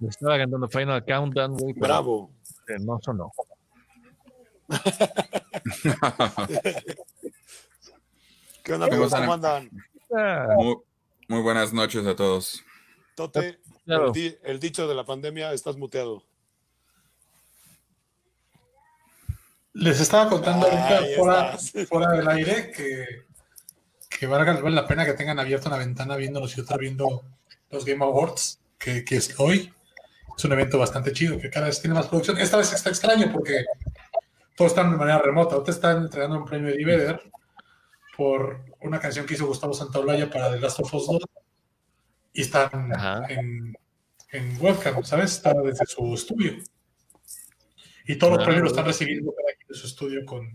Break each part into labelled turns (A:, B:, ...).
A: Le estaba cantando Final Countdown, güey.
B: Bravo.
A: eh, no sonó.
B: ¿Qué onda, amigos?
C: ¿Cómo
B: andan?
A: Ah,
C: Muy, muy buenas noches a todos.
B: Tote,
A: Claro.
B: el, di- el dicho de la pandemia, estás muteado.
D: Les estaba contando ahorita fuera, fuera del aire que, que valga, vale la pena que tengan abierta una ventana viéndonos y otra viendo los Game Awards, que, que es hoy. Es un evento bastante chido, que cada vez tiene más producción. Esta vez está extraño porque todos están de manera remota. Ahorita están entregando un premio de Divider por una canción que hizo Gustavo Santaolalla para The Last of Us 2 y están en, en webcam, ¿sabes? Están desde su estudio. Y todos los
A: Ah,
D: premios lo
A: bueno.
D: están recibiendo cada quien de su estudio con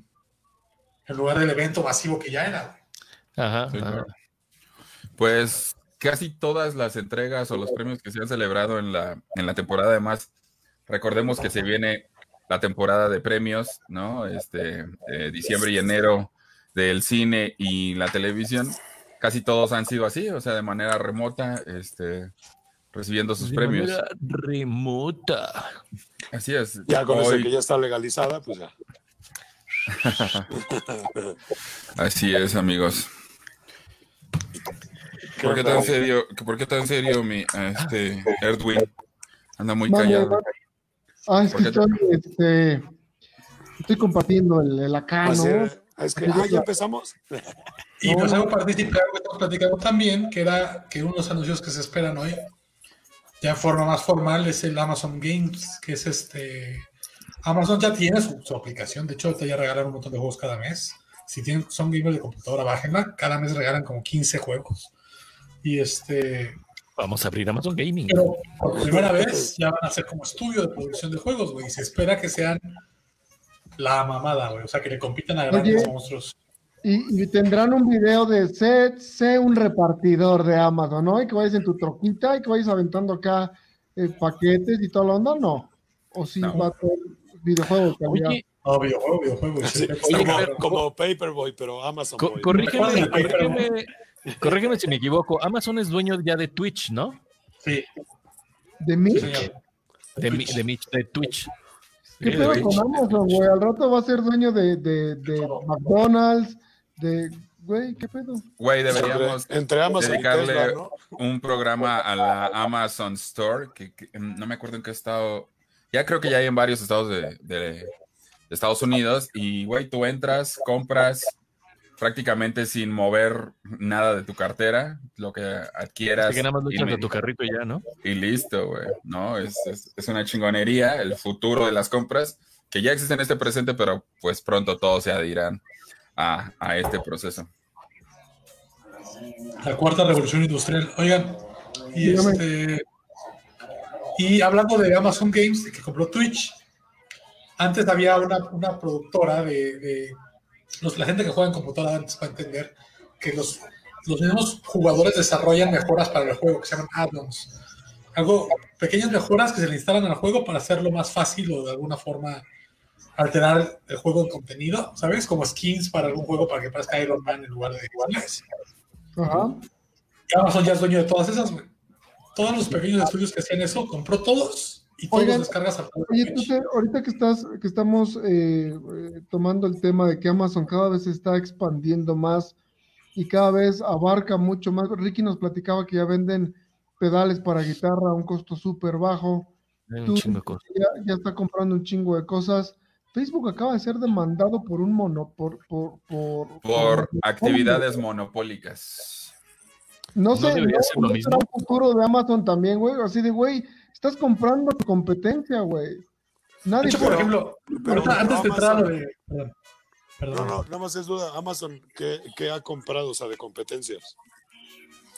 D: en lugar del evento masivo que ya era.
A: Ajá.
C: Sí,
A: ajá.
C: claro. Pues casi todas las entregas o los premios que se han celebrado en la, en la temporada, además, recordemos que se viene la temporada de premios, ¿no? Este, eh, diciembre y enero del cine y la televisión. Casi todos han sido así, o sea, de manera remota, este, recibiendo sus
A: De
C: premios.
A: manera remota.
C: Así es.
B: Ya con eso
C: Hoy-
B: que ya está legalizada, pues ya.
C: Así es, amigos.
B: ¿Qué
C: ¿Por qué tan serio, por qué tan serio mi este Erdwin? Anda muy
E: Mande,
C: callado.
E: mande. Ah, es
C: ¿Por
E: que
C: qué te-
E: estoy, este, estoy compartiendo el, el acá,
B: Pues,
E: ¿no?
B: eh, es que, ah, ya empezamos.
D: Y
E: No,
D: nos
E: no.
D: hago participar, estamos platicando también, que era que uno de los anuncios que se esperan hoy, ya en forma más formal, es el Amazon Games, que es este. Amazon ya tiene su, su aplicación, de hecho, ahorita ya regalan un montón de juegos cada mes. Si tienen, son gamers de computadora, bájenla, cada mes regalan como 15 juegos. Y este.
A: Vamos a abrir Amazon Gaming.
D: Pero por primera vez ya van a ser como estudio de producción de juegos, güey. Y se espera que sean la mamada, güey. O sea, que le compitan a grandes
E: Oye.
D: monstruos.
E: Y, y tendrán un video de sé, sé un repartidor de Amazon, ¿no? Y que vayas en tu troquita y que vayas aventando acá eh, paquetes y toda la onda, ¿no. O si
C: No.
E: va a ser videojuegos.
A: Oye,
D: No, videojuego,
B: Sí, como, Paperboy, pero Amazon
A: co-
B: Boy.
A: corrígeme, corrígeme, corrígeme si me equivoco. Amazon es dueño ya de Twitch, ¿no?
D: Sí,
E: ¿De
D: sí, señor.
A: De, mi- de, mi- de Twitch.
E: ¿Qué
A: Sí,
E: pedo
A: de
E: con
A: Twitch.
E: Amazon, güey? Al rato va a ser dueño de, de, de McDonald's, de... Güey, ¿qué pedo?
C: Güey, deberíamos
B: entre, entre Amazon
C: dedicarle
B: y Tesla, ¿no?
C: un programa a la Amazon Store, que, que, mm, no me acuerdo en qué estado, ya creo que ya hay en varios estados de- de Estados Unidos, y güey, tú entras, compras prácticamente sin mover nada de tu cartera, lo que adquieras.
A: Así que nada más lo
C: y
A: echas de tu carrito y ya, ¿no?
C: y listo, güey. No, es, es, es una chingonería el futuro de las compras que ya existe en este presente, pero pues pronto todos se adhirán a, a este proceso.
D: La cuarta revolución industrial. Oigan, y
E: Dígame.
D: este. Y hablando de Amazon Games, que compró Twitch, antes había una, una productora de. de- los, la gente que juega en computadora antes va a entender que los, los mismos jugadores desarrollan mejoras para el juego que se llaman add-ons. Algo, pequeñas mejoras que se le instalan al juego para hacerlo más fácil o de alguna forma alterar el juego en contenido, ¿sabes? Como skins para algún juego para que parezca Iron Man en lugar de iguales.
E: Ajá.
D: Y Amazon ya es dueño de todas esas. Todos los pequeños estudios que hacían eso, compró todos y todos
E: Oigan,
D: los descargas al
E: Oye, entonces, ahorita que estás, que estamos eh, eh, tomando el tema de que Amazon cada vez se está expandiendo más y cada vez abarca mucho más. Ricky nos platicaba que ya venden pedales para guitarra a un costo súper bajo.
A: Un
E: Tú-
A: chingo de cosas.
E: Ya, ya está comprando un chingo de cosas. Facebook acaba de ser demandado por un mono, por, por, por,
C: Por actividades monopólicas.
E: No
A: ¿No
E: sé,
A: debería
E: no,
A: ser lo
E: no
A: mismo?
E: será un futuro de Amazon también, güey. Así de, güey, estás comprando tu competencia, güey.
D: De
E: Nadie
D: hecho,
E: te-
D: por ejemplo,
B: pero
D: antes de entrar a de. Perdón. Perdón.
B: No, no, nada más es duda. Amazon, ¿qué, qué ha comprado? O sea, de competencias.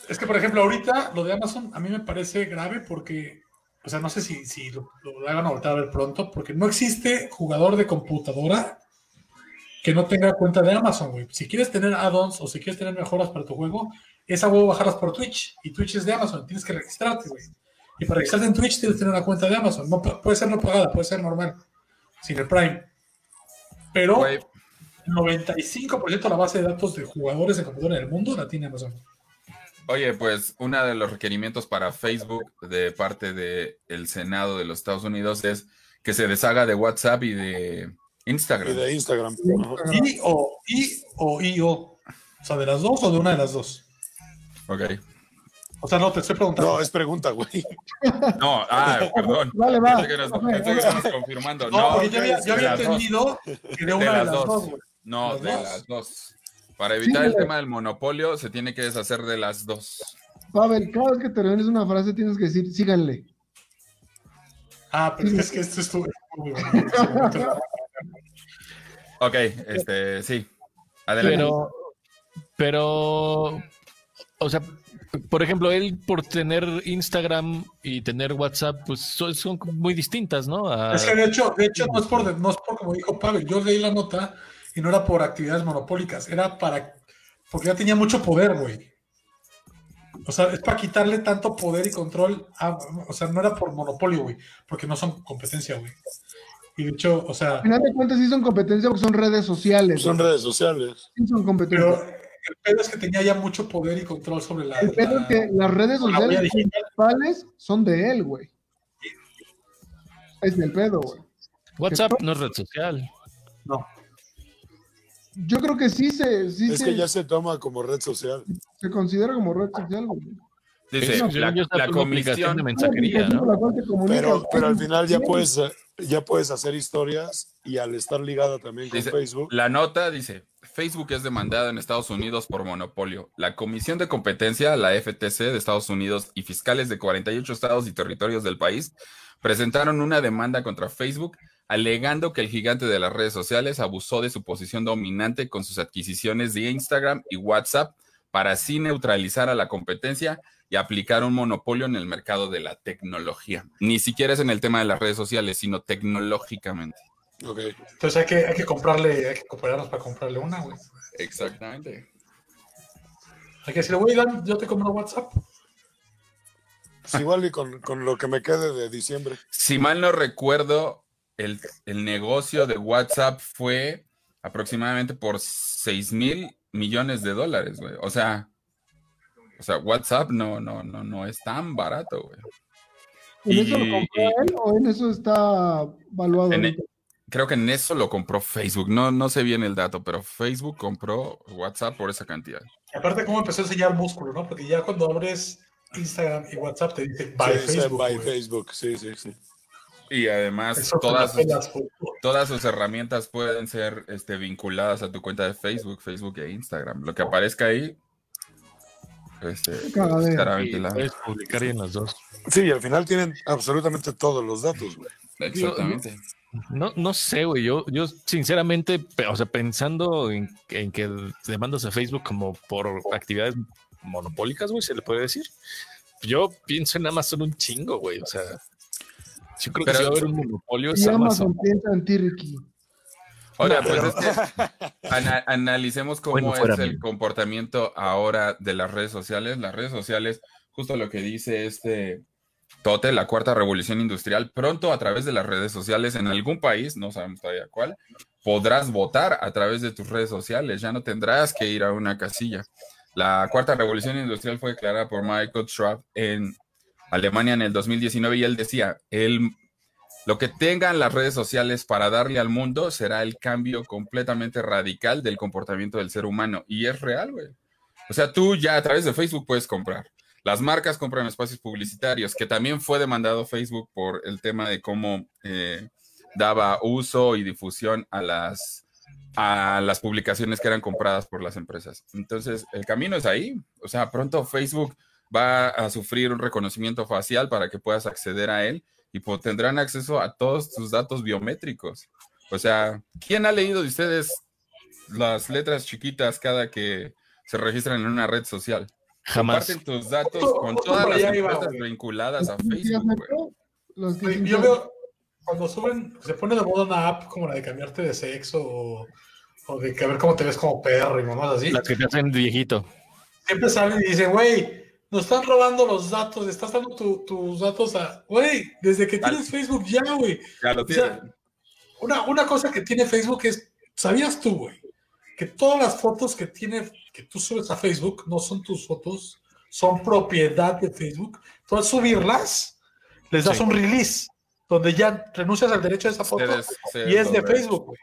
D: Es que, por ejemplo, ahorita lo de Amazon a mí me parece grave porque, o sea, no sé si, si lo, lo hagan ahorita a ver pronto, porque no existe jugador de computadora que no tenga cuenta de Amazon, güey. Si quieres tener add-ons o si quieres tener mejoras para tu juego, esa huevo bajarlas por Twitch y Twitch es de Amazon, tienes que registrarte, güey. Y para registrarte en Twitch tienes que tener una cuenta de Amazon. No, pu- puede ser no pagada, puede ser normal, sin el Prime. Pero el 95% de la base de datos de jugadores de computadora en el mundo la tiene Amazon.
C: Oye, pues uno de los requerimientos para Facebook de parte del Senado de los Estados Unidos es que se deshaga de WhatsApp y de Instagram.
B: Y de Instagram.
D: Y o, y o, y o. O sea, de las dos o de una de las dos.
C: Ok.
D: O sea, no, te estoy preguntando.
B: No, es pregunta, güey.
C: No, ah, perdón.
E: Vale, va.
C: Pensé que nos, pensé que estabas confirmando.
D: No,
C: No,
D: porque yo había, yo
C: de
D: había
C: las dos.
D: entendido que de una
C: De
D: de
C: las dos. No,
D: ¿Las
C: de
D: dos?
C: las dos. Para evitar el
E: güey.
C: tema del monopolio, se tiene que deshacer de las dos.
E: Pavel, cada vez que termines una frase tienes que decir, síganle.
D: Ah, pero es que esto estuvo.
C: Ok, este, sí. Adelante.
A: Pero, pero, o sea, por ejemplo, él por tener Instagram y tener WhatsApp, pues son, son muy distintas, ¿no? A-
D: Es que de hecho, de hecho no, es por, no es por como dijo Pavel, yo leí la nota y no era por actividades monopólicas, era para, porque ya tenía mucho poder, güey. O sea, es para quitarle tanto poder y control, a- o sea, no era por monopolio, güey, porque no son competencia, güey. Y de hecho, o sea,
E: Al final de cuentas sí son competencia porque son redes sociales.
B: Son redes sociales.
E: Sí son competencia.
D: pero el pedo es que tenía ya mucho poder y control sobre la...
E: el pedo es
D: la-
E: que las redes
D: la
E: sociales
D: digital.
E: principales son de él, güey. Es el pedo, güey.
A: WhatsApp no es red social.
D: No.
E: Yo creo que sí se, sí
B: Es
E: se,
B: que ya se toma como red social.
E: se considera como red social, güey.
C: Dice,
A: No,
C: la, la
A: aplicación
C: comisión,
A: de mensajería, ¿no?
E: La.
B: Pero, pero al final ya puedes, ya puedes hacer historias y al estar ligada también con
C: Dice,
B: Facebook.
C: la nota dice, Facebook es demandada en Estados Unidos por monopolio. La Comisión de Competencia, la FTC de Estados Unidos y fiscales de 48 estados y territorios del país presentaron una demanda contra Facebook alegando que el gigante de las redes sociales abusó de su posición dominante con sus adquisiciones de Instagram y WhatsApp para así neutralizar a la competencia y aplicar un monopolio en el mercado de la tecnología. Ni siquiera es en el tema de las redes sociales, sino tecnológicamente.
B: Ok.
D: Entonces hay que, hay que comprarle, hay que cooperarnos para comprarle una, güey.
C: Exactamente.
D: Hay que decirle, güey, Dan, yo te compro WhatsApp.
B: Pues igual y con, con lo que me quede de diciembre.
C: Si mal no recuerdo, el, el negocio de WhatsApp fue aproximadamente por 6 mil millones de dólares, güey. O sea, o sea, WhatsApp no, no, no, no es tan barato, güey.
E: ¿En eso lo
C: Y-
E: compró
C: y-
E: él o en eso está valuado?
C: En-? Creo que en eso lo compró Facebook. No, no sé bien el dato, pero Facebook compró WhatsApp por esa cantidad.
D: Y aparte, cómo empezó a enseñar músculo, ¿no? Porque ya cuando abres Instagram y WhatsApp te dice by
B: Sí,
D: Facebook.
B: by. Facebook, sí, sí, sí.
C: Y además,
D: Eso
C: todas sus,
D: pelas,
C: todas sus herramientas pueden ser este, vinculadas a tu cuenta de Facebook, Facebook e Instagram. Lo que aparezca ahí, este,
A: Sí,
C: ventilado.
A: puedes publicar en las dos.
B: Sí, y al final tienen absolutamente todos los datos, güey.
C: Exactamente.
A: No, no sé, güey. Yo, yo sinceramente, o sea, pensando en, en que demandas a Facebook como por actividades monopólicas, güey, se le puede decir. Yo pienso en Amazon un chingo, güey. O sea, yo creo que
C: Pero-
A: si va a haber un monopolio es Amazon.
E: Amazon piensa en ti, Ricky.
C: Ahora,
B: No,
C: pues
B: pero-
C: es que ana- analicemos cómo
A: Bueno, fuera
C: es el
A: mío.
C: comportamiento ahora de las redes sociales. Las redes sociales, justo lo que dice este Tote, la cuarta revolución industrial, pronto a través de las redes sociales en algún país, no sabemos todavía cuál, podrás votar a través de tus redes sociales. Ya no tendrás que ir a una casilla. La cuarta revolución industrial fue declarada por Michael Schwab en Alemania en el 2019 y él decía, lo que tengan las redes sociales para darle al mundo será el cambio completamente radical del comportamiento del ser humano. Y es real, güey. O sea, tú ya a través de Facebook puedes comprar. Las marcas compran espacios publicitarios, que también fue demandado Facebook por el tema de cómo eh, daba uso y difusión a las, a las publicaciones que eran compradas por las empresas. Entonces, el camino es ahí. O sea, pronto Facebook va a sufrir un reconocimiento facial para que puedas acceder a él y pues, tendrán acceso a todos tus datos biométricos. O sea, ¿quién ha leído de ustedes las letras chiquitas cada que se registran en una red social?
A: Jamás.
C: Comparten tus datos
D: Justo-
C: con
D: justo
C: todas
D: por
C: las
D: iba,
C: empresas vinculadas a
E: ¿Sí has
C: Facebook?
E: Los
D: Güey, Yo veo cuando suben, se pone de moda una app como la de cambiarte de sexo o, o de que a ver cómo te ves como perro y mamás así.
A: Las que te hacen viejito.
D: Siempre salen y dicen, güey, nos están robando los datos, estás dando tu- tus datos a. Güey, desde que tienes Facebook ya, güey.
C: Ya lo
D: O sea,
C: tienen.
D: una, una cosa que tiene Facebook es, ¿sabías tú, güey? Que todas las fotos que tiene, que tú subes a Facebook no son tus fotos, son propiedad de Facebook. Tú al subirlas, les das
A: Sí.
D: un release donde ya renuncias al derecho de esa foto y es de. Facebook. güey.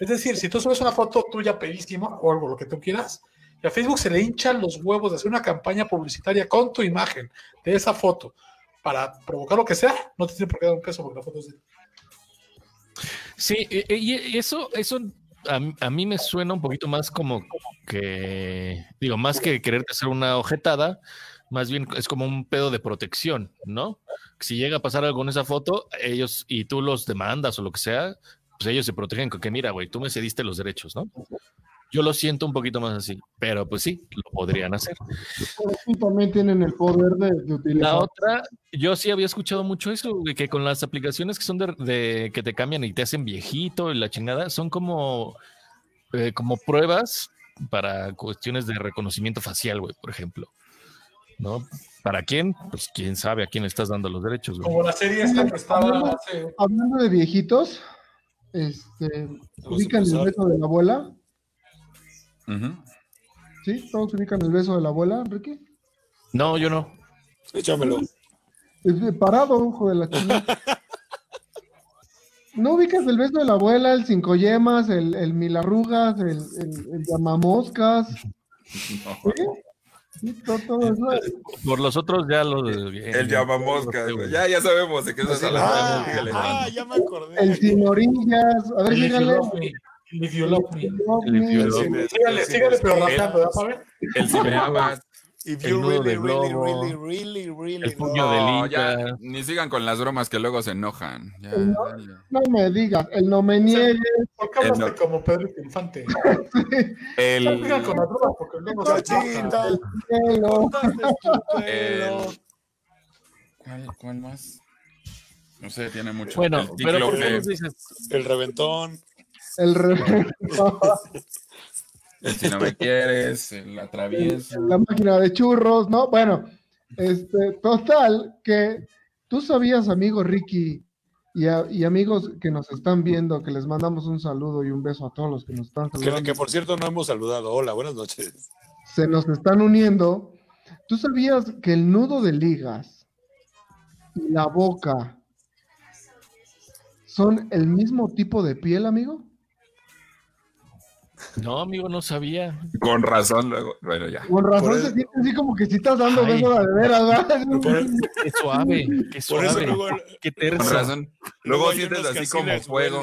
D: Es decir, si tú subes una foto tuya pedísima o algo, lo que tú quieras, y a Facebook se le hinchan los huevos de hacer una campaña publicitaria con tu imagen de esa foto para provocar lo que sea, no te tiene por qué dar un peso porque la foto es de
A: Sí, e- e- y eso, eso a, a mí me suena un poquito más como que, digo, más que quererte hacer una ojetada, más bien es como un pedo de protección, ¿no? Si llega a pasar algo en esa foto, ellos y tú los demandas o lo que sea, pues ellos se protegen con que, mira, güey, tú me cediste los derechos, ¿no? Yo lo siento un poquito más así, pero pues sí, lo podrían hacer.
E: Pero sí también tienen el poder de, de utilizar.
A: La otra, yo sí había escuchado mucho eso, güey, que con las aplicaciones que son de, de- que te cambian y te hacen viejito y la chingada, son como, eh, como pruebas para cuestiones de reconocimiento facial, güey, por ejemplo. ¿No? ¿Para quién? Pues quién sabe a quién le estás dando los derechos, güey.
D: como la serie esta que estaba hace
E: Hablando de viejitos, este, ubican el beso de la abuela.
C: Ujú.
E: ¿Sí? ¿Todos ubican el beso de la abuela, Enrique?
A: No, yo no.
B: Échamelo.
E: Es de parado, ojo de la chingada. ¿No ubicas el beso de la abuela, el cinco yemas, el, el mil arrugas, el, el, el llamamoscas?
C: No.
E: ¿Sí? Sí, todo, todo eso.
A: Por los otros ya los...
C: El llamamoscas, güey. Ya, ya sabemos de qué estás hablando.
B: Ah, ah, ya me acordé.
E: El sin orillas. A ver, díganle.
D: Me, If You Love Me.
A: El If You Love
B: Me.
D: Sígale, sígale, pero rapeando, ¿ya sabes?
C: El cineabas.
B: If
A: El
B: you
A: nudo
B: really,
A: de
B: really,
A: globo.
B: really, really, really
A: El puño de
C: ya, ni sigan con las bromas que luego se enojan. Ya,
E: No. me digas, el no me niegues.
D: ¿Por qué hablaste como Pedro Infante?
C: El,
D: No sigan con las bromas porque luego se
C: el-. ¿cuál, ¿Cuál más? No sé, tiene mucho.
A: Bueno,
C: El
A: pero ¿por qué nos dices?
B: El reventón.
E: El re-
C: el si no me quieres, el atravieso.
E: la máquina de churros, ¿no? Bueno, este, total, que tú sabías, amigo Ricky, y, a- y amigos que nos están viendo, que les mandamos un saludo y un beso a todos los que nos están
B: Que,
E: saludando.
B: que por cierto no hemos saludado. Hola, buenas noches.
E: se nos están uniendo. ¿Tú sabías que el nudo de ligas y la boca son el mismo tipo de piel, amigo?
A: No, amigo, no sabía.
C: Con razón, luego. Bueno, ya.
E: Con razón
B: Por
E: se
B: eso-
E: siente así como que si estás dando
A: Ay.
E: beso de veras, ¿verdad?
B: Por,
A: Qué suave, qué
B: por eso
A: suave.
B: luego,
A: Qué
C: Con razón. Luego sientes así como
B: les
C: fuego.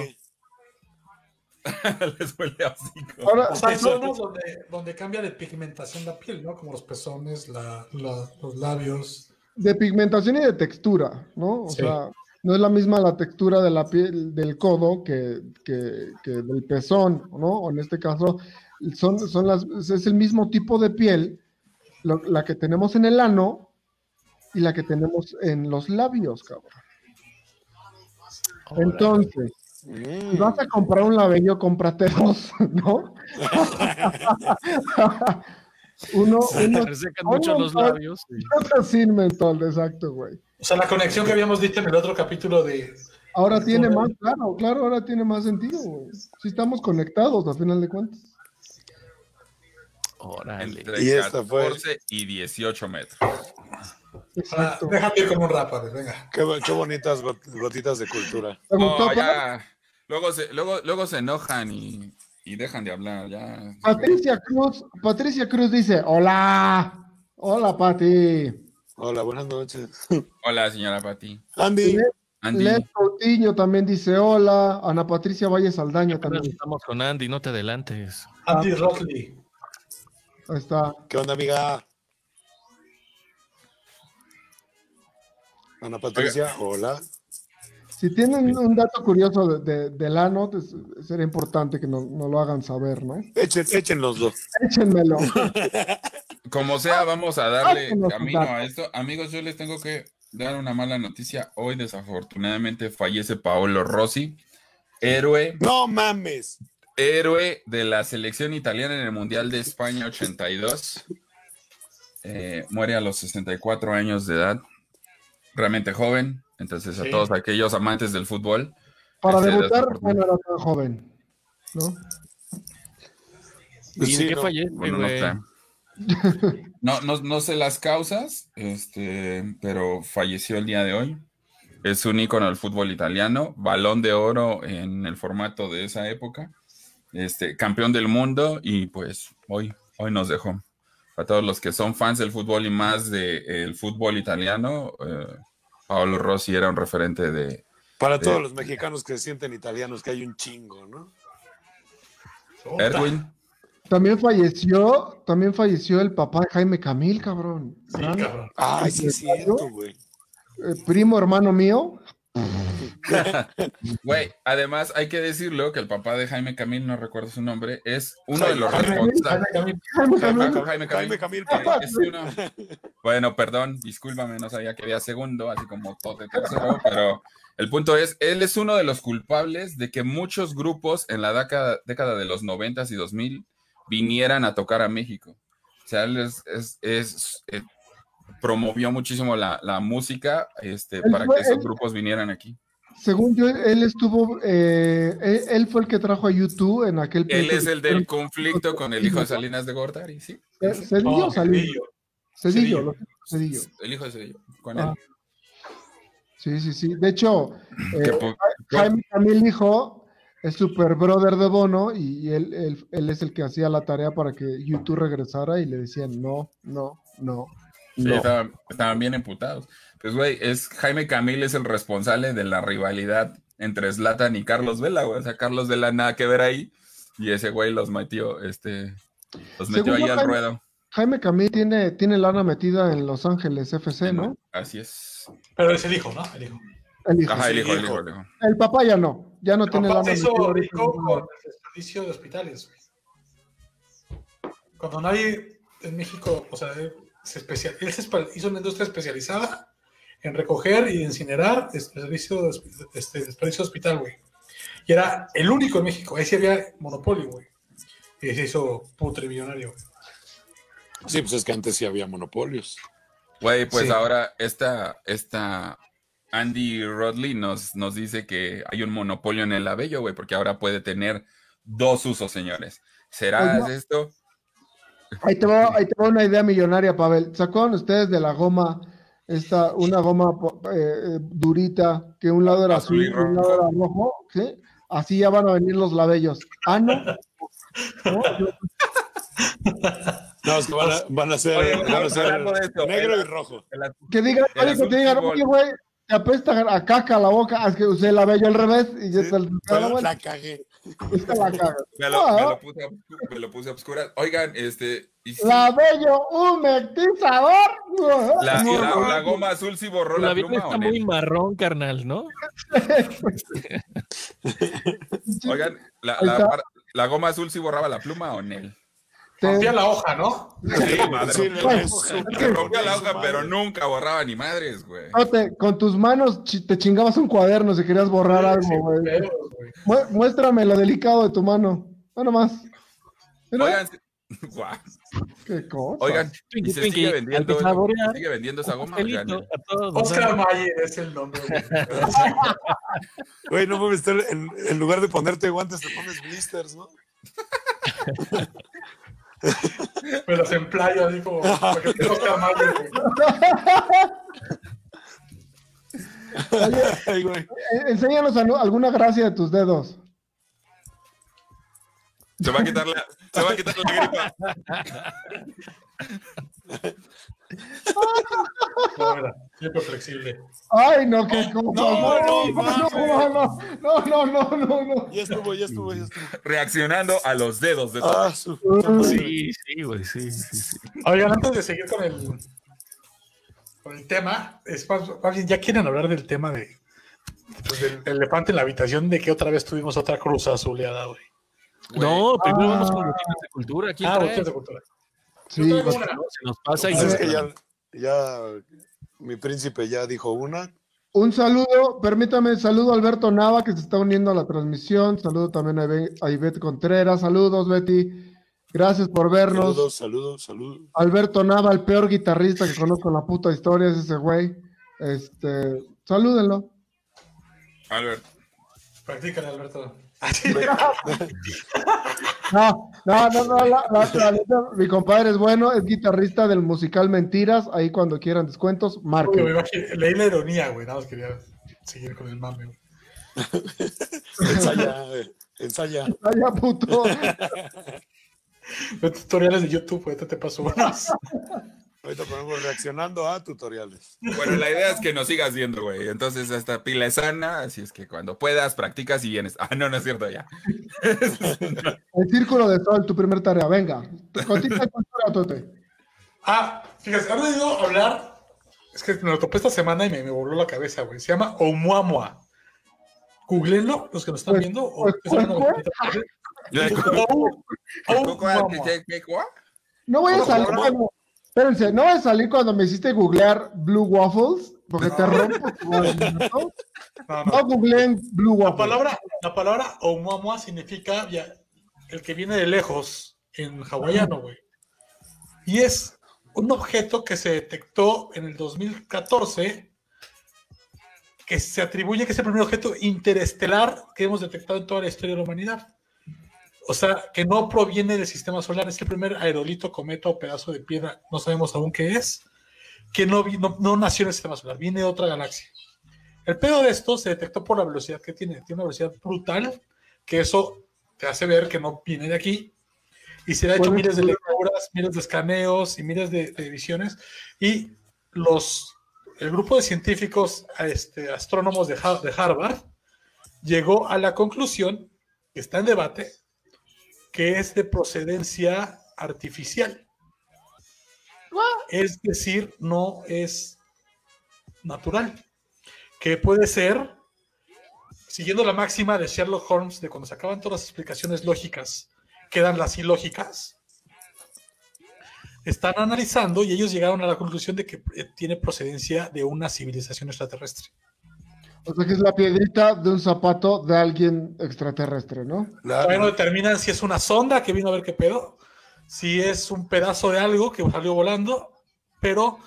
C: Les huele así. como-
E: Ahora,
D: O sea, zonas donde, donde cambia de pigmentación la piel, ¿no? Como los pezones, la, la- los labios.
E: de pigmentación y de textura, ¿no? O
D: Sí.
E: sea, no es la misma la textura de la piel del codo que, que- que del pezón, ¿no? O en este caso, son, son las, es el mismo tipo de piel, lo- la que tenemos en el ano y la que tenemos en los labios, cabrón. Entonces, si vas a comprar un labello, cómprate dos, ¿no? uno,
A: Se
E: uno,
A: resecan mucho los labios.
E: otro sin mentol, exacto, güey.
D: O sea, la conexión que habíamos dicho en el otro capítulo de.
E: Ahora tiene
D: Como-
E: más, claro, claro, ahora tiene más sentido, güey. Si estamos conectados, a final de cuentas.
A: Órale.
C: Entre
B: Y esta fue-
C: 14 y 18 metros.
D: Ah,
E: Exacto.
D: déjate ir como un padre, venga.
B: Qué, qué bonitas got- gotitas de cultura.
E: ¿Te gustó,
C: No,
E: pa?
C: ya. Luego se, luego, luego se enojan y, y dejan de hablar. Ya.
E: Patricia Cruz, Patricia Cruz dice, hola, hola Pati.
B: Hola, buenas noches.
C: Hola, señora Pati.
B: Andy,
C: Andy.
E: Coutinho también dice hola, Ana Patricia Valle Saldaña también.
A: Estamos con Andy, no te adelantes.
D: Andy Rotley.
E: Ahí está.
B: ¿qué onda, amiga? Ana Patricia, hola.
E: Si tienen un dato curioso de, de- del ano, pues, sería importante que nos, nos lo hagan saber, ¿no?
B: Echen, échenloslo.
E: Échenmelo.
C: Como sea, vamos a darle
E: Háganos
C: camino a esto. Amigos, yo les tengo que dar una mala noticia. Hoy, desafortunadamente, fallece Paolo Rossi, héroe,
B: No mames.
C: héroe de la selección italiana en el Mundial de España 82. Eh, muere a los 64 años de edad, realmente joven. Entonces, a
D: Sí.
C: todos aquellos amantes del fútbol,
E: Para
C: Este,
E: debutar, bueno, era tan joven, ¿no?
A: ¿Y
B: Sí,
A: de qué
B: no.
C: bueno, no. No, no, no sé las causas, este, pero falleció el día de hoy. Es un ícono del fútbol italiano, balón de oro en el formato de esa época, este, campeón del mundo y pues hoy, hoy nos dejó. Para todos los que son fans del fútbol y más del fútbol italiano, eh, Paolo Rossi era un referente de...
B: Para
C: de-
B: todos los mexicanos que se sienten italianos, que hay un chingo, ¿no?
C: Erwin,
E: También falleció, también falleció el papá de Jaime Camil, cabrón.
D: Sí, cabrón.
B: Ay, sí es cierto, güey.
E: eh, primo hermano mío.
C: Güey, además hay que decirlo que el papá de Jaime Camil, no recuerdo su nombre, es uno de los responsables.
D: Jaime,
E: Camil.
C: Bueno, perdón, discúlpame, no sabía que había segundo, así como todo de tercero, pero el punto es, él es uno de los culpables de que muchos grupos en la década, década de los 90 y 2000 vinieran a tocar a México. O sea, él es, es- es, eh, promovió muchísimo la, la música este,
E: Él
C: para
E: fue-
C: que esos
E: él-
C: grupos vinieran aquí.
E: Según yo, él estuvo, eh, él, él fue el que trajo a YouTube en aquel
C: Él es el del conflicto con el hijo de Salinas de Gortari, ¿sí?
E: Eh, Cedillo
D: Oh,
E: Salinas?
D: Cedillo.
E: Cedillo,
D: Cedillo.
E: lo- Cedillo.
C: El hijo de Cedillo, con él.
E: Ah. Sí, sí, sí. De hecho, eh, Jaime Camil hijo es super brother de Bono y él, él, él es el que hacía la tarea para que YouTube regresara y le decían no, no, no,
C: Sí,
E: no.
C: estaban, estaban bien emputados. Pues, güey, es Jaime Camil es el responsable de la rivalidad entre Zlatan y Carlos Vela, güey. O sea, Carlos Vela nada que ver ahí. Y ese güey los metió, este, los metió
E: Según
C: ahí al
E: Jaime-
C: ruedo.
E: Jaime Camil tiene, tiene lana metida en Los Ángeles FC, ¿no?
C: Así es.
D: Pero es el hijo, ¿no? El hijo.
E: El hijo.
C: Ajá, el hijo, el
B: hijo.
C: hijo, el hijo.
E: El papá ya no, ya no tiene
D: Papá
E: lana
D: se hizo
E: metida.
D: rico con el desperdicio de hospitales. güey. Cuando nadie en México, o sea, se, especia- él se hizo una industria especializada en recoger y incinerar desperdicio este, desperdicio de hospital, güey. Y era el único en México. Ahí sí había monopolio, güey. Y se hizo putre millonario. güey.
B: Sí, pues es que antes sí había monopolios.
C: Güey, pues
D: Sí.
C: ahora esta, esta Andy Rodley nos, nos dice que hay un monopolio en el labello, güey, porque ahora puede tener dos usos, señores. ¿Será
E: Oye.
C: esto?
E: Ahí te, va, ahí te va una idea millonaria, Pavel. ¿Se acuerdan ustedes de la goma, esta, una goma eh, eh, durita, que un lado era
C: Azul
E: azul
C: y
E: un lado era rojo? ¿sí? Así ya van a venir los labellos. Ah, no. ¿No?
B: No, es que van a, van a ser,
C: Oye,
B: van a ser
C: hablando de esto,
B: negro
C: el-
B: y rojo.
C: el-
E: Que digan, que te digan, oye, güey, te apesta a caca la boca. Ah, Es que usé el labello al revés y ya
B: Sí,
E: está el
B: la cagué.
E: La.
C: Me lo, me lo puse, a, me lo puse a obscuras. Oigan, este. y sí,
E: Labello humectizador.
C: la,
E: No,
C: la-
E: no.
C: la goma azul sí borró
A: La
C: la, pluma.
A: está
C: ¿o
A: muy
C: no?
A: marrón, carnal, ¿no?
C: Oigan, la, la, la goma azul sí borraba la pluma o Nel.
E: Te-
D: Rompía la hoja, ¿no?
B: Sí,
C: madre.
B: sí,
E: Bueno,
B: es súper
C: Se rompía la hoja, pero nunca borraba ni madres, güey.
E: no, te- con tus manos te chingabas un cuaderno si querías borrar algo, güey.
D: pedos, güey.
E: Mu- Muéstrame lo delicado de tu mano. Nada más. Mira,
C: Oigan, guau.
E: qué cosa.
C: oigan, y se sigue vendiendo, sigue vendiendo esa goma.
D: Oscar Mayer es el nombre, güey.
B: Güey, no mames, estar en, en lugar de ponerte guantes, te pones blisters, ¿no?
D: Me los emplayo así como. porque es Oscar Mayer, güey.
B: Ay, güey.
E: Eh, Enséñanos alguna gracia de tus dedos.
C: Se va a quitar la, se va a quitar la gripa.
D: siempre flexible.
E: Ay, no, qué cosa.
B: No,
E: no,
B: no,
E: no, no, no,
B: Ya estuvo, ya estuvo, ya estuvo.
C: Reaccionando a los dedos de
B: todos.
A: sí, sí, güey, sí, sí, sí.
D: Oigan, antes de seguir con el con el tema, es ya quieren hablar del tema de pues, del elefante en la habitación de que otra vez tuvimos otra cruz azuleada, güey.
A: No, primero vamos con noticias de cultura. Aquí
D: ah, de cultura.
E: Sí,
D: Yo traigo
E: pues,
D: una.
A: se nos pasa y
B: Pues es que ya, ya mi príncipe ya dijo una.
E: Un saludo, permítame, saludo a Alberto Nava que se está uniendo a la transmisión. Saludo también a, Ivette Contreras. Saludos, Betty. Gracias por vernos.
B: Saludos, saludos, saludos.
E: Alberto Nava, el peor guitarrista que conozco en la puta historia, es ese güey. Este, salúdenlo.
C: Albert,
D: Practícale, Alberto.
E: No, no, no, no, la- la- la neta, mi compadre es bueno, es guitarrista del musical Mentiras, ahí cuando quieran descuentos, marquen.
D: leí la ironía, güey. Nada más quería seguir con el mame, güey.
B: Ensaya, ensaya.
E: Ay, ya, puto.
D: Ve tutoriales de YouTube, güey. Te, paso unas.
B: Ahorita ponemos reaccionando a tutoriales.
C: Bueno, la idea es que nos sigas viendo, güey. Entonces, esta pila es sana, así es que cuando puedas, practicas y vienes. Ah, no, no es cierto, ya.
E: El círculo de sol, tu primer tarea, venga. Continúa con tu Tote.
D: Ah, fíjate, ahora ido a hablar. Es que me lo topé esta semana y me, me voló la cabeza, güey. Se llama Oumuamua. Googleenlo, los que nos están
E: Pues-
D: viendo. o-
E: pues,
D: es una
E: ¿cuál
D: novelita padre. Ou- Oumuamua.
E: No voy a
D: ¿Cómo,
E: salir
D: cómo?
E: cuando, espérense, no voy a salir cuando me hiciste googlear Blue Waffles, porque te rompo tu
D: ¿no?
E: No, googleen Blue
D: La
E: Waffles.
D: palabra, la palabra Oumuamua significa ya, el que viene de lejos en hawaiano, güey. Y es un objeto que se detectó en el 2014 que se atribuye que es el primer objeto interestelar que hemos detectado en toda la historia de la humanidad. O sea, que no proviene del sistema solar, es el primer aerolito, cometa o pedazo de piedra, no sabemos aún qué es, que no, no, no nació en el sistema solar, viene de otra galaxia. El pedo de esto se detectó por la velocidad que tiene. Tiene una velocidad brutal, que eso te hace ver que no viene de aquí. Y se le ha hecho miles de lecturas, miles de escaneos y miles de, de visiones. Y los, el grupo de científicos este, astrónomos de, de Harvard llegó a la conclusión, que está en debate, que es de procedencia artificial. Es decir, no es natural que puede ser, siguiendo la máxima de Sherlock Holmes, de cuando se acaban todas las explicaciones lógicas, quedan las ilógicas, están analizando y ellos llegaron a la conclusión de que eh, tiene procedencia de una civilización extraterrestre.
E: O sea que es la piedrita de un zapato de alguien extraterrestre, ¿no?
B: La-
D: Todavía no determinan si es una sonda que vino a ver qué pedo, si es un pedazo de algo que salió volando, pero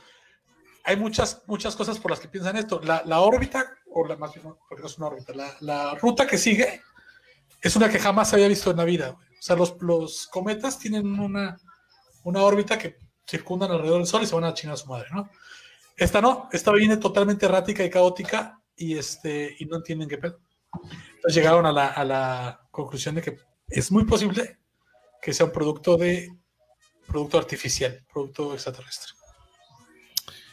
D: hay muchas, muchas cosas por las que piensan esto. La, la órbita, o la más bien, porque no es una órbita, la, la ruta que sigue es una que jamás se había visto en la vida. güey. O sea, los, los cometas tienen una, una órbita que circundan alrededor del Sol y se van a chingar a su madre, ¿no? Esta no, esta viene totalmente errática y caótica y, este, y no entienden qué pedo. Entonces llegaron a la, a la conclusión de que es muy posible que sea un producto de producto artificial, producto extraterrestre.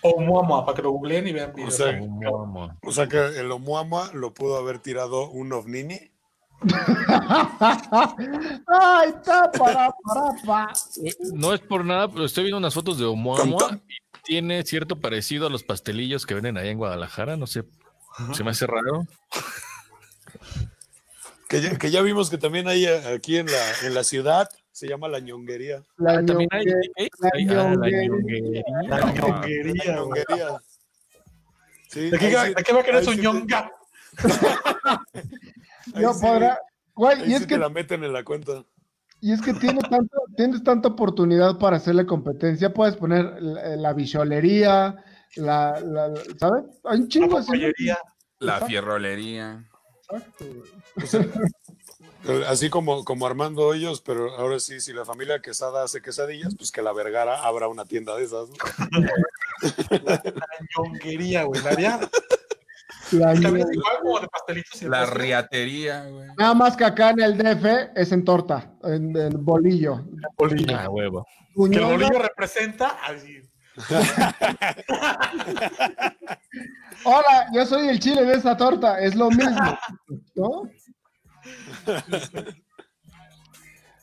D: O Muamua, para que lo googleen y vean
B: O sea,
A: Oumuamua.
B: o sea que el Oumuamua lo pudo haber tirado un ovnini.
E: ¡Ay, está para, para, pa!
A: No es por nada, pero estoy viendo unas fotos de Oumuamua y tiene cierto parecido a los pastelillos que venden allá en Guadalajara. No sé, se me hace raro.
B: Que ya, que ya vimos que también hay eh, aquí en la, en la ciudad. Se llama la ñonguería.
E: La
A: Ah, también hay. ah, la
E: ñonguería.
D: La ñonguería, güey.
B: ñonguería. Sí,
D: ¿De qué, va-
B: sí-
D: de qué va a querer su
B: sí
D: ñonga?
E: podrá-
B: ahí
E: y es
B: sí
E: que
B: te la meten en la cuenta.
E: Y es que tiene tanto, tienes tanta oportunidad para hacerle competencia. Puedes poner la, la bicholería, la, la- la- ¿sabes? Hay un chingo
D: La
E: de
D: papelería.
C: La fierrolería.
E: Exacto.
B: Eh, Así como, como Armando Hoyos, pero ahora sí, si la familia Quesada hace quesadillas, pues que la Vergara abra una tienda de esas. ¿no?
D: La ñonguería, güey. La haría-
E: La
D: igual como de pastelitos y
C: La riatería, güey.
E: Nada más que acá en el DF es en torta, en, en bolillo.
D: Bolillo.
A: Ah, huevo.
D: Que el bolillo representa así.
E: Hola, yo soy el chile de esa torta, es lo mismo. ¿No?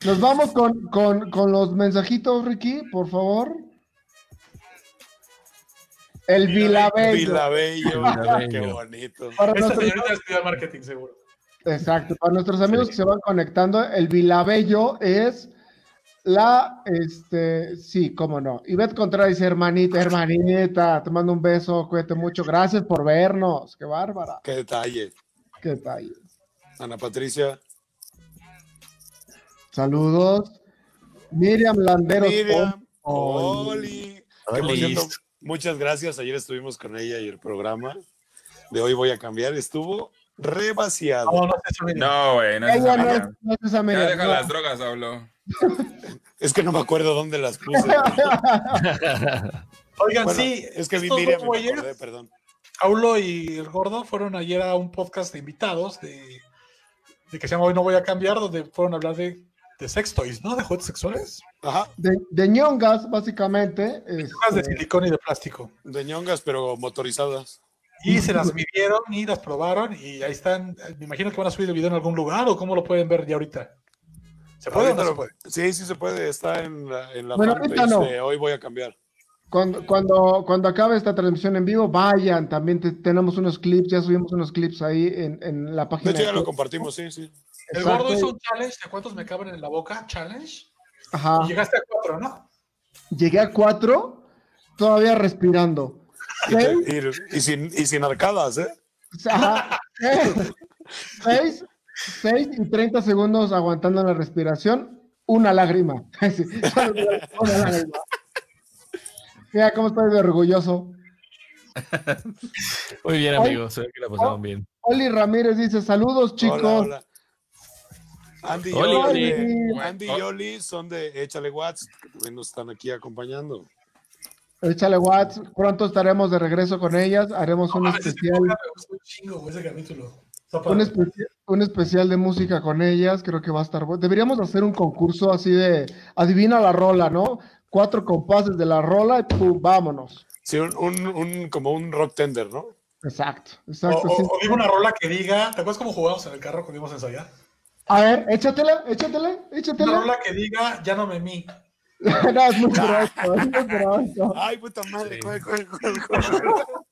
E: Nos vamos con, con, con los mensajitos, Ricky, por favor. El Vilabello.
B: Vilabello.
A: Vilabello.
B: Qué bonito.
E: Para
D: Esta
E: nuestros-
D: señorita estudia marketing, seguro.
E: Exacto, para nuestros amigos que se van conectando, el Vilabello es la, este, sí, cómo no. Ivette Contreras dice, hermanita, hermanita, te mando un beso, cuídate mucho, gracias por vernos, qué bárbara,
B: Qué detalle.
E: qué detalle.
B: Ana Patricia.
E: Saludos. Miriam Landeros.
B: Miriam.
E: Oli.
B: Muchas gracias. Ayer estuvimos con ella y el programa de hoy voy a cambiar estuvo Revaciado.
D: No,
C: güey, no
E: no no es esa
C: Ya
E: media,
C: deja
E: no.
C: las drogas, Pablo.
B: Es que no me acuerdo dónde las puse.
D: Oigan,
B: Bueno,
D: sí.
B: es que vi
D: estos
B: Miriam me acordé, perdón.
D: Aulo y el gordo fueron ayer a un podcast de invitados de, de que se llama Hoy No Voy a Cambiar, donde fueron a hablar de, de sex toys, ¿no? De juguetes sexuales.
B: Ajá,
E: De, de ñongas, básicamente.
D: De
E: este,
D: silicón y de plástico.
B: de ñongas, pero motorizadas.
D: Y se las midieron y las probaron y ahí están. Me imagino que van a subir el video en algún lugar o cómo lo pueden ver ya ahorita. ¿Se puede o no se puede?
B: Sí, sí se puede. Está en la, en la
E: Bueno, no.
B: de Hoy voy a cambiar.
E: Cuando, cuando, cuando acabe esta transmisión en vivo, vayan. También te- tenemos unos clips, ya subimos unos clips ahí en, en la
B: De
E: página.
B: hecho, ya lo compartimos, sí, sí.
D: El
E: Exacto.
D: gordo hizo un challenge de cuántos me caben en la boca, challenge.
E: Ajá.
D: Y llegaste a cuatro, ¿no?
E: Llegué a cuatro, todavía respirando.
B: Y, te-
E: Seis,
B: y- y sin, y sin arcadas, ¿eh?
E: ajá. Seis, seis y 30 segundos aguantando la respiración, una lágrima. Sí, una lágrima. Mira cómo estoy de orgulloso.
A: Muy bien, amigos. Se ve que la pasaron bien.
E: Oli Ramírez dice: Saludos, chicos.
B: Hola, hola. Andy y
A: Oli,
B: Oli,
E: Oli.
B: Andy y Oli son de Échale Watts, que también nos están aquí acompañando.
E: Échale Watts. Pronto estaremos de regreso con ellas. Haremos un
D: Ah,
E: especial.
D: Me gustó un chingo, ese capítulo.
E: Un, espe- un especial de música con ellas, creo que va a estar bueno. Deberíamos hacer un concurso así de adivina la rola, ¿no? Cuatro compases de la rola y pum, vámonos.
B: Sí, un, un, un- como un rock tender, ¿no?
E: Exacto,
D: O,
E: exacto.
D: o-
E: sí.
D: o digo una rola que diga, ¿te acuerdas cómo jugábamos en el carro cuando íbamos a ensayar?
E: A ver, échatela, échatela,
D: Una
E: échatela.
D: rola que diga, ya no me mí.
E: no, es muy grosso, es muy grosso.
B: Ay, puta madre,
A: Sí.
B: ¿cuál, cuál, cuál, cuál?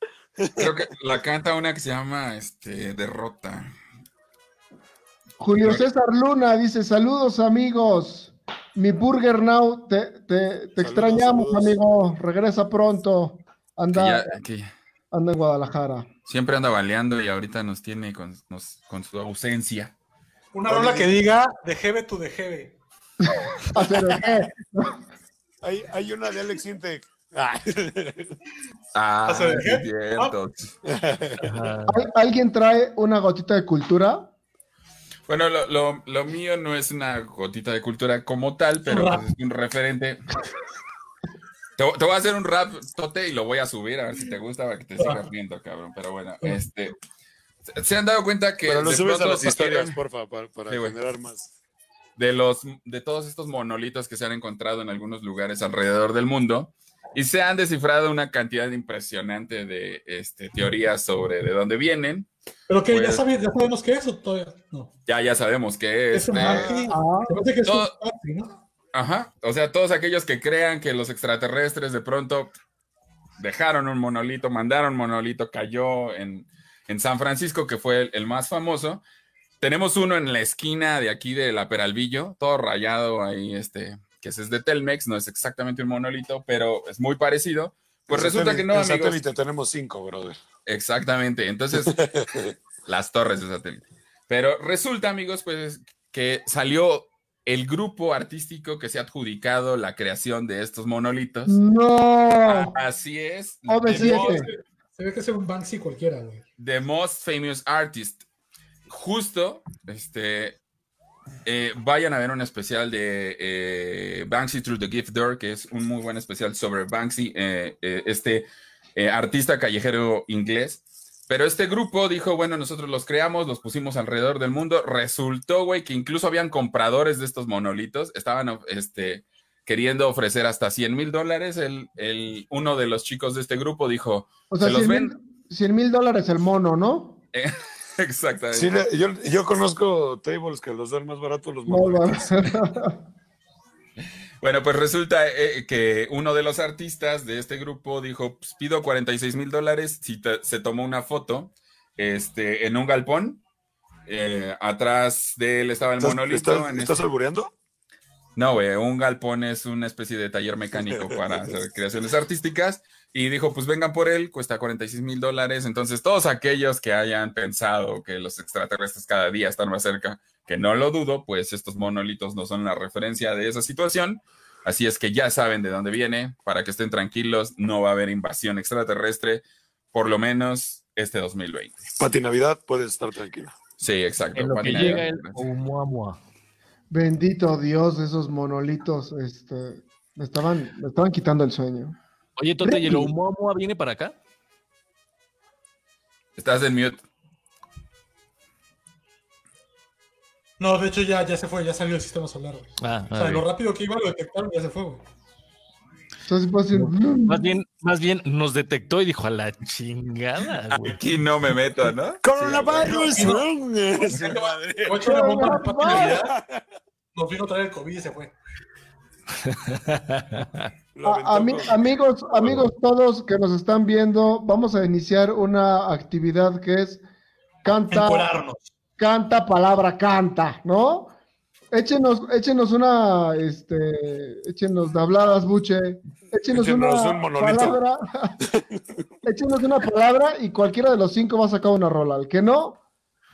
C: Creo que la canta una que se llama este, Derrota.
E: Julio César Luna dice, saludos amigos. Mi Burger Now, te, te, te extrañamos,
B: saludos.
E: amigo. Regresa pronto.
C: Que,
E: Anda,
C: ya- que
E: anda en Guadalajara.
C: siempre anda baleando y ahorita nos tiene con, nos- con su ausencia.
D: Una rola que diga, de Jebe tu de
E: el qué.
B: Hay, hay una de Alex Intec. Ah,
C: Ah,
D: ¿Hace de
C: sí,
D: qué?
C: cierto.
A: Ajá.
E: ¿Al- ¿Alguien trae una gotita de cultura?
C: Bueno, lo, lo- lo mío no es una gotita de cultura como tal, pero
D: rap.
C: pues, es un referente. Te, te voy a hacer un rap, Tote, y lo voy a subir a ver si te gusta para que te sigas viendo, cabrón. Pero bueno, este. ¿se- ¿Se han dado cuenta que
B: Pero lo subes a las historias, porfa, para, para
C: Sí, güey.
B: generar más.
C: de los de todos estos monolitos que se han encontrado en algunos lugares alrededor del mundo y se han descifrado una cantidad impresionante de este, teorías sobre de dónde vienen?
D: Pero que ya,
C: Pues-
D: sabe- ya sabemos qué es o todavía no.
C: Ya ya sabemos que
D: Es
C: es.
D: un Marty.
E: Ah,
D: que es
C: todo-
D: Marty, ¿no?
C: Ajá, o sea, todos aquellos que crean que los extraterrestres de pronto dejaron un monolito, mandaron un monolito, cayó en, en San Francisco, que fue el, el más famoso. Tenemos uno en la esquina de aquí de la Peralvillo, todo rayado ahí, este, que ese es de Telmex, no es exactamente un monolito, pero es muy parecido. Pues resulta que no, amigos.
B: satélite tenemos cinco, brother.
C: Exactamente. Entonces, las torres de satélite. Pero resulta, amigos, pues que salió el grupo artístico que se ha adjudicado la creación de estos monolitos.
E: no.
C: Así es.
E: OV7.
C: The most,
D: Se ve que es un Banksy cualquiera, güey.
C: the most famous artist. Justo, este, eh, vayan a ver un especial de eh, Banksy Through the Gift Door, que es un muy buen especial sobre Banksy, eh, eh, este eh, artista callejero inglés. Pero este grupo dijo, bueno, nosotros los creamos, los pusimos alrededor del mundo. Resultó, güey, que incluso habían compradores de estos monolitos. Estaban este, queriendo ofrecer hasta 100 mil dólares. El, el, uno de los chicos de este grupo dijo,
E: O sea,
C: se los
E: 100
C: ven.
E: mil, 100 mil dólares el mono, ¿no?
C: Exactamente.
B: Sí, yo, yo conozco tables que los dan más baratos los
E: va.
C: Bueno, pues resulta eh, que uno de los artistas de este grupo dijo, pues, pido 46 mil dólares si te- se tomó una foto este, en un galpón. Eh, atrás de él estaba el
B: ¿Estás,
C: monolito.
B: estás-
C: en
B: estás
C: este-
B: albureando?
C: No, güey, un galpón es una especie de taller mecánico para hacer creaciones artísticas. Y dijo, pues vengan por él, cuesta 46 mil dólares. Entonces, todos aquellos que hayan pensado que los extraterrestres cada día están más cerca, que no lo dudo, pues estos monolitos no son la referencia de esa situación. Así es que ya saben de dónde viene, para que estén tranquilos, no va a haber invasión extraterrestre, por lo menos este 2020.
B: Pati Navidad, puedes estar tranquila.
C: Sí, exacto.
A: En lo que
C: Pati
A: llega
C: Navidad.
A: el Oumuamua.
E: Bendito Dios, esos monolitos, este, me estaban, me estaban quitando el sueño.
A: Oye, Tote, ¿y el. Oumuamua viene para acá?
C: Estás en mute.
D: No, de hecho ya, ya se fue, ya salió el sistema solar, güey.
A: Ah,
D: O sea,
A: ah,
D: lo rápido que iba lo detectaron, ya se fue, güey.
E: Entonces, pues, mm,
A: más bien, más bien nos detectó y dijo a la chingada, güey.
C: Aquí no me meto, ¿no?
B: Coronavirus.
D: Nos vino a traer el COVID y se fue.
E: A- ami- amigos, amigos todos que nos están viendo, vamos a iniciar una actividad que es canta, canta, palabra, canta, ¿no? Échenos, échenos una, este, échenos de habladas, buche, échenos,
B: Échenos
E: una
B: un
E: palabra, échenos una palabra y cualquiera de los cinco va a sacar una rola. El que no,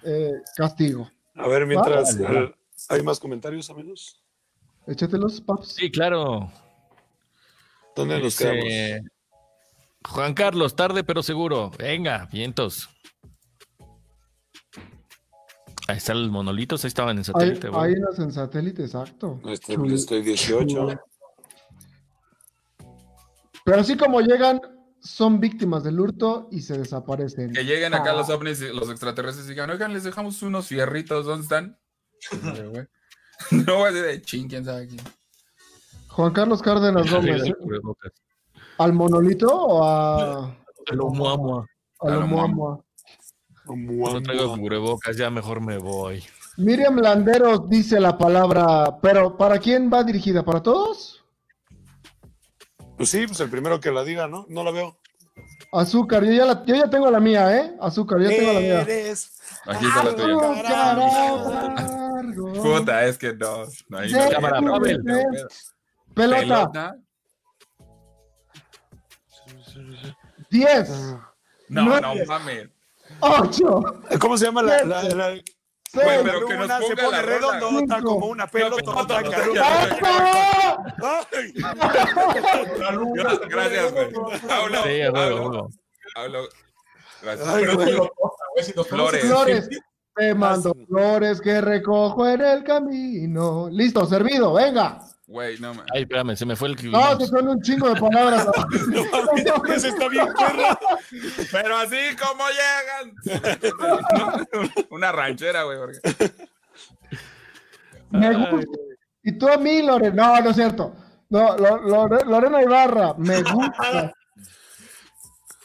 E: eh, castigo.
B: A ver, mientras.
A: Vale.
B: eh, ¿Hay más comentarios, amigos?
E: Échatelos, paps.
A: Sí, claro.
B: ¿Dónde nos
A: Dice,
B: quedamos?
A: Juan Carlos, tarde pero seguro. Venga, vientos. Ahí están los monolitos, ahí estaban en satélite, güey.
E: hay unas en satélite, exacto.
B: Este,
E: Chulo.
B: estoy 18.
E: Pero así como llegan, son víctimas del hurto y se desaparecen.
C: Que lleguen acá
E: Ah.
C: los ovnis, y los extraterrestres y digan, oigan, les dejamos unos fierritos, ¿dónde están? No voy a decir de ching, quién sabe quién.
E: Juan Carlos Cárdenas Gómez, ¿eh? ¿al monolito o a,
A: El Oumuamua.
E: a lo
C: A lo
E: muamua?
A: No traigo cubrebocas, ya mejor me voy.
E: Miriam Landeros dice la palabra, pero ¿para quién va dirigida? ¿Para todos?
B: Pues sí, pues el primero que la diga, ¿no? No la veo.
E: Azúcar, yo ya, la- yo ya tengo la mía, ¿eh? Azúcar, yo tengo la mía.
B: Eres
C: Aquí está la tuya. Puta, es que no. no hay
A: Cámara, Pavel.
E: Pelota,
C: Pelota.
E: 10,
C: No,
E: Nueve.
C: no mames.
E: 8,
B: ¿Cómo se llama la, la, la-
C: Güey,
E: 6,
C: pero que nos
B: se pone redondota
E: Cinco.
B: como una
C: Gra- Gracias, güey. Hablo, hablo. Gracias. Flores.
D: a-
E: Flores, te mando flores que recojo en el camino. Listo, servido, venga.
C: Güey, no mames.
A: Ay, espérame, se me fue el
E: No, te son un chingo de palabras.
B: Está bien perra.
C: Pero así como llegan. Una ranchera, güey. porque-
E: Me gusta. Y tú a mí, Lorena. No, no es cierto. No, Lo- Lore- Lorena Ibarra, me gusta.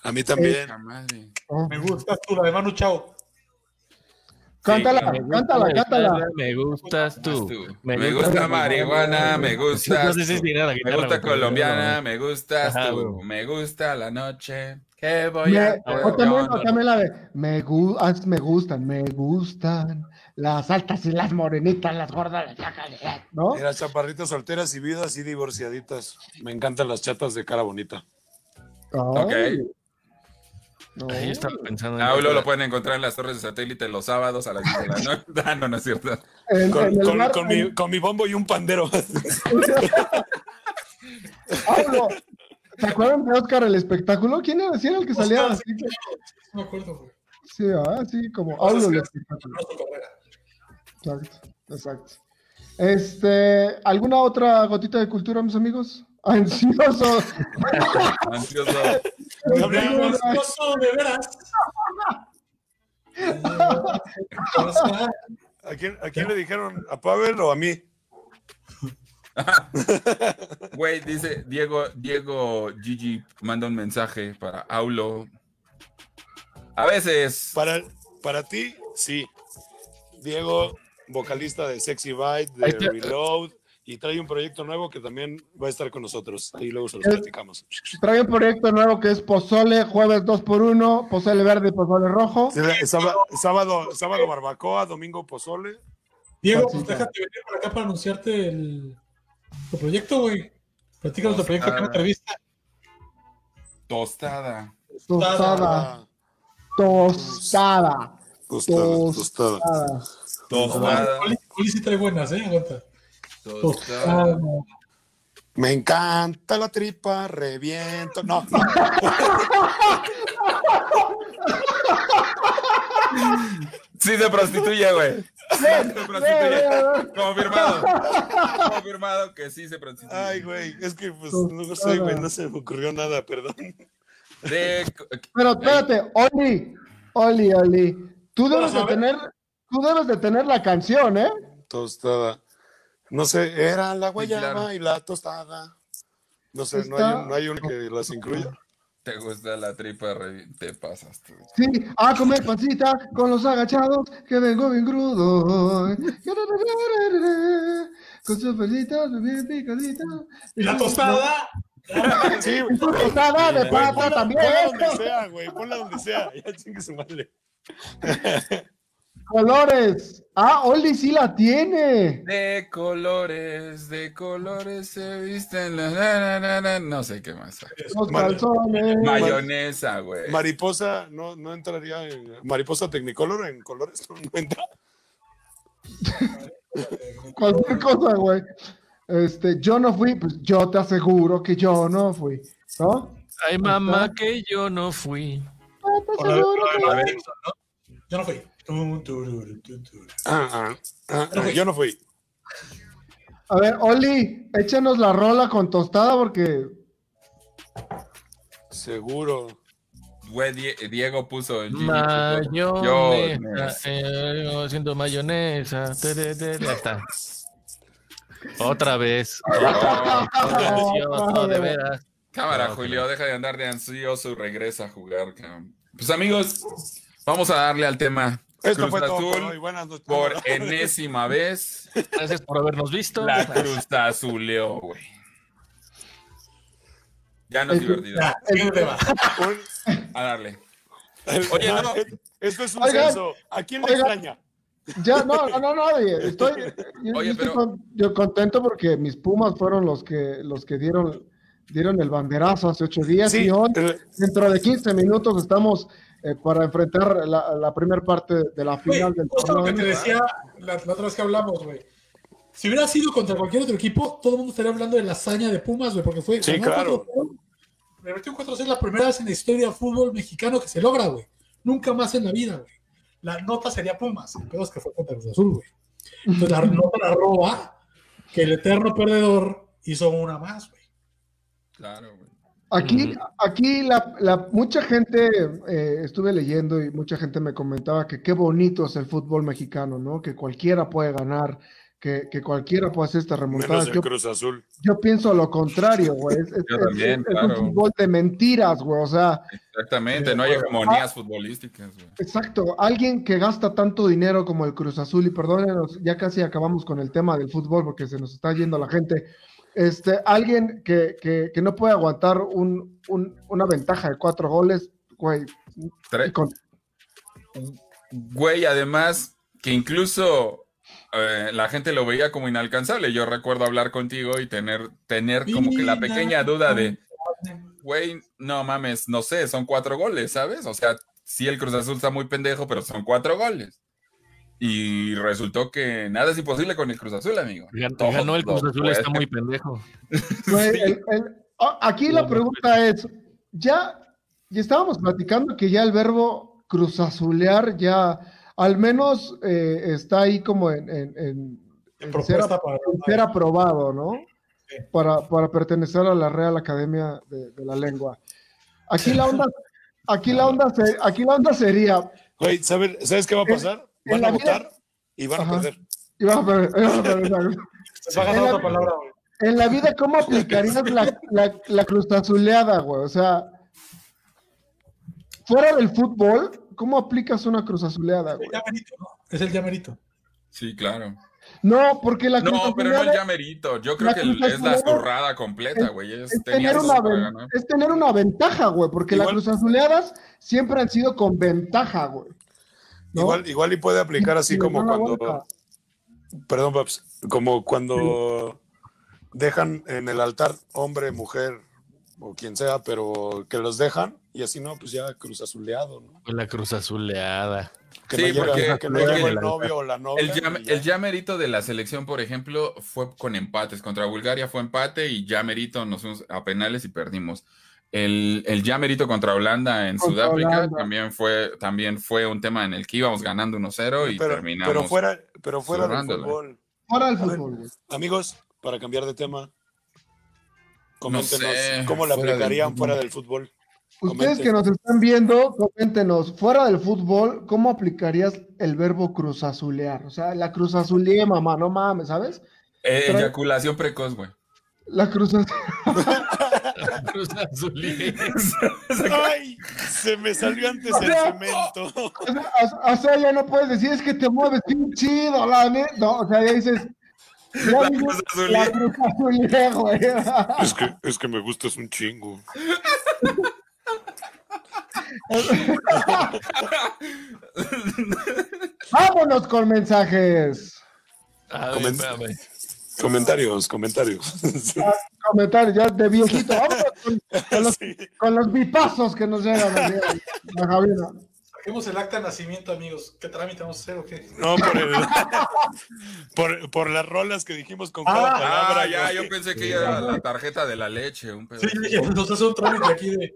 B: A mí también.
C: Madre.
D: Me gusta tú, la de Manu Chao.
E: Cántala,
A: Me gusta
E: cántala,
A: la
E: cántala.
A: guitarra, Me gustas tú.
C: Me gusta marihuana, me gusta.
A: No sé si es ni nada la
C: Me
A: guitarra,
C: gusta colombiana, me gustas
A: Ajá,
C: tú,
A: güey.
C: me gusta la noche. ¿Qué voy
E: Me-
C: a
E: o, también,
C: hacer?
E: o también la de me, gu- ah, me gustan, me gustan las altas y las morenitas, las gordas, las flacas, ¿no?
B: Mira, chaparritas solteras y viudas y divorciaditas. Me encantan las chatas de cara bonita.
C: Ok.
E: No.
A: Ahí estaba pensando en
C: Aulo lo pueden encontrar en las torres de satélite los sábados a las 10 de la noche. Ah, no, no es cierto.
E: En-
B: Con,
E: en
B: con- mi, con mi bombo y un pandero.
E: Pablo, ¿Se acuerdan de Oscar el espectáculo? ¿Quién era? ¿Sí era el que salía
D: Oscar,
E: así?
D: No me acuerdo, güey.
E: Sí, ah, sí, como Aulo el espectáculo. Exacto, exacto. Este, ¿alguna otra gotita de cultura, mis amigos? Ansioso.
C: Ansioso.
D: Ansioso, de veras.
B: ¿A quién, ¿A quién le dijeron? ¿A Pavel o a mí?
C: Güey, dice Diego, Diego Gigi manda un mensaje para Aulo. A veces.
B: Para, para ti, sí. Diego, vocalista de Sexy Bite, de Reload, y trae un proyecto nuevo que también va a estar con nosotros. Ahí luego se los platicamos.
E: Trae un proyecto nuevo que es Pozole, jueves 2x1, Pozole verde y Pozole rojo.
B: Sí, sábado, sábado, sábado barbacoa, domingo pozole.
D: Diego, pues déjate venir por acá para anunciarte el, tu proyecto, güey. Platícanos tu proyecto, que una entrevista.
C: Tostada.
E: Tostada, tostada,
B: tostada, tostada.
E: tostada.
D: Oli sí trae buenas, ¿eh? Aguanta.
C: Tostada.
B: Me encanta la tripa, reviento. No, no.
C: Sí se prostituye, güey. Sí se prostituye. Confirmado. Confirmado que sí se prostituye.
B: Ay, güey, es que pues no sé, güey, no se me ocurrió nada, perdón.
C: De-
E: Pero espérate, Oli, Oli, Oli, tú debes de tener, tú debes de tener la canción, ¿eh?
B: Tostada. No sé, era la guayaba
C: claro.
B: y la tostada. No sé, no hay, no hay uno que las incluya.
C: ¿Te gusta la tripa? Te pasas tú.
E: Sí, a comer pancita con los agachados, que vengo bien crudo. Con sus pelitas bien picaditas.
D: Y la tostada.
B: Sí,
E: Y su tostada de
B: Güey,
E: papa
B: ponla,
E: también.
B: ponla donde sea, güey, ponla donde sea. Ya chingue su madre.
E: Colores. Ah, Oli sí la tiene.
C: De colores, de colores se visten. la, la, la, la, la, no sé qué más.
E: Los
B: Vale.
E: calzones.
C: Mayonesa, güey.
B: Mariposa no, no entraría en. Mariposa Technicolor en colores no, no entra.
E: Cualquier cosa, güey. Este, yo no fui, pues yo te aseguro que yo no fui. ¿No?
A: Ay, mamá, que yo no fui.
E: Yo
D: no fui.
B: Ah, ah, ah, ah, yo no fui.
E: A ver, Oli, échanos la rola con tostada porque
B: Seguro.
C: Güey, Die- Diego puso el
A: Mayonesa.
C: Mayonesa.
A: eh, haciendo mayonesa. Ya está. Otra vez. Ansioso, de veras.
C: Cámara,
A: No,
C: Julio, deja de andar de ansioso y regresa a jugar, cabrón. Pues amigos, vamos a darle al tema.
B: Esto
C: Cruz
B: fue todo por
C: Azul,
B: hoy. Buenas noches.
C: por enésima vez,
A: Gracias por habernos visto.
C: la Cruz Azuleó, güey. Ya nos
E: Es-
C: divertimos. A darle. Oye, no.
B: Esto es un
E: Oigan,
B: censo. ¿A quién le
E: oigan.
B: extraña?
E: ya no, no, no, no, oye, estoy, yo,
C: Oye,
E: estoy
C: pero-
E: con- yo contento porque mis Pumas fueron los que los que dieron dieron el banderazo hace ocho días
B: Sí,
E: y hoy dentro de 15 minutos estamos eh, para enfrentar la, la primera parte de la final del
D: justo lo que
E: torneo.
D: te decía la, la otra vez que hablamos, güey. Si hubiera sido contra cualquier otro equipo, todo el mundo estaría hablando de la hazaña de Pumas, güey, porque fue.
B: Sí, claro.
D: 4-0, Me metió un 4 la primera vez en la historia del fútbol mexicano que se logra, güey. Nunca más en la vida, güey. La nota sería Pumas. El pedo es que fue contra Cruz Azul, güey. Entonces la nota la roba que el eterno perdedor hizo una más, güey.
C: Claro, güey.
E: Aquí, aquí la, la- mucha gente, eh, estuve leyendo y mucha gente me comentaba que qué bonito es el fútbol mexicano, ¿no? Que cualquiera puede ganar, que, que cualquiera puede hacer esta remontada.
B: menos el
E: Yo,
B: Cruz Azul.
E: yo pienso lo contrario, güey. Es, es-
C: Yo
E: es-
C: también,
E: es un
C: claro.
E: fútbol de mentiras, güey. O sea,
C: Exactamente, no hay hegemonías futbolísticas, güey.
E: exacto. Alguien que gasta tanto dinero como el Cruz Azul, y perdónenos, ya casi acabamos con el tema del fútbol porque se nos está yendo la gente. Este, alguien que, que, que no puede aguantar un, un- una ventaja de cuatro goles, güey. Con-
C: Güey, además, que incluso eh, la gente lo veía como inalcanzable. Yo recuerdo hablar contigo y tener, tener como que la pequeña duda de, güey, no mames, no sé, son cuatro goles, ¿sabes? O sea, sí el Cruz Azul está muy pendejo, pero son cuatro goles. Y resultó que nada es imposible con el Cruz Azul, amigo. Todo
A: Ganó el Cruz Azul, está muy pendejo.
C: Sí.
E: el- el- a- aquí la pregunta es, ya, ya estábamos platicando que ya el verbo cruzazulear ya al menos eh, está ahí como en, en- en- en ser,
D: para.
E: aprobado, ¿no?
D: Sí.
E: Para, para pertenecer a la Real Academia de, de la Lengua. Aquí la onda, aquí la onda, se- aquí la onda sería,
B: Güey, ¿sabes, ¿sabes qué va a pasar?
E: En
B: Van
E: la
B: a
E: vida-
B: votar y van a
E: Ajá.
B: perder.
E: y vamos a ver- vamos a ver,
D: Les va a ganar otra palabra, güey.
E: En la vida, ¿cómo aplicarías la, la, la cruzazuleada, güey? O sea, fuera del fútbol, ¿cómo aplicas una cruzazuleada, güey?
D: El llamerito, ¿no? Es el llamerito.
C: Sí, claro.
E: No, porque la
C: No, pero no el llamerito. Yo creo que es la zurrada completa, güey. Ellos
E: es
C: tenían
E: tener, una es tener una ventaja, güey, porque las
B: Igual-
E: cruzazuleadas siempre han sido con ventaja, güey. ¿No?
B: Igual, igual y puede aplicar así como cuando. Perdón, Paps. Como cuando dejan en el altar hombre, mujer o quien sea, pero que los dejan y así no, pues ya cruz azuleado, ¿no?
A: La Cruz Azuleada.
B: Que
C: Sí,
B: no llega,
C: porque-
B: que no
C: porque
B: llega el novio o la novia.
C: El ya,
B: y ya.
C: el ya merito de la selección, por ejemplo, fue con empates. Contra Bulgaria fue empate y ya merito nos fuimos a penales y perdimos. El, el ya merito contra Holanda en
E: Contra
C: Sudáfrica
E: Holanda.
C: también fue, también fue un tema en el que íbamos ganando 1-0 y
B: pero,
C: terminamos.
B: pero fuera, pero fuera del fútbol.
E: Fuera del
B: ver,
E: fútbol.
B: Amigos, para cambiar de tema, coméntenos
C: sé,
B: cómo la
C: fuera
B: aplicarían fuera del fútbol.
E: Ustedes
B: Comenten.
E: que nos están viendo, coméntenos, fuera del fútbol, ¿cómo aplicarías el verbo cruzazulear? O sea, la cruzazuleé, mamá, no mames, ¿sabes?
C: Eh,
E: Pero-
C: eyaculación precoz, güey.
E: La cruzaz...
A: Cruz Azul.
B: ¡Ay! Se me salió antes el cemento.
E: O sea, ya no puedes decir, es que te mueves bien chido, la neta. No, o sea, ya dices...
C: La.
E: La cruzazuleé, güey.
B: Es que, es que me gustas un chingo.
E: Vámonos con mensajes.
A: A ver,
B: Comen-
A: espérame.
B: Comentarios, comentarios.
E: Comentarios ya de viejito. Vámonos con, con los,
B: Sí.
E: con los bipazos que nos llegan. la cabina.
D: Saquemos el acta de nacimiento, amigos. ¿Qué trámite vamos a hacer o qué?
B: No, por, el, por, por las rolas que dijimos con cada
D: Ah,
B: palabra.
C: Ah, ya,
B: yo-
C: yo pensé que era la tarjeta de la leche, un pedo.
D: Sí, sí, nos hace un trámite aquí de.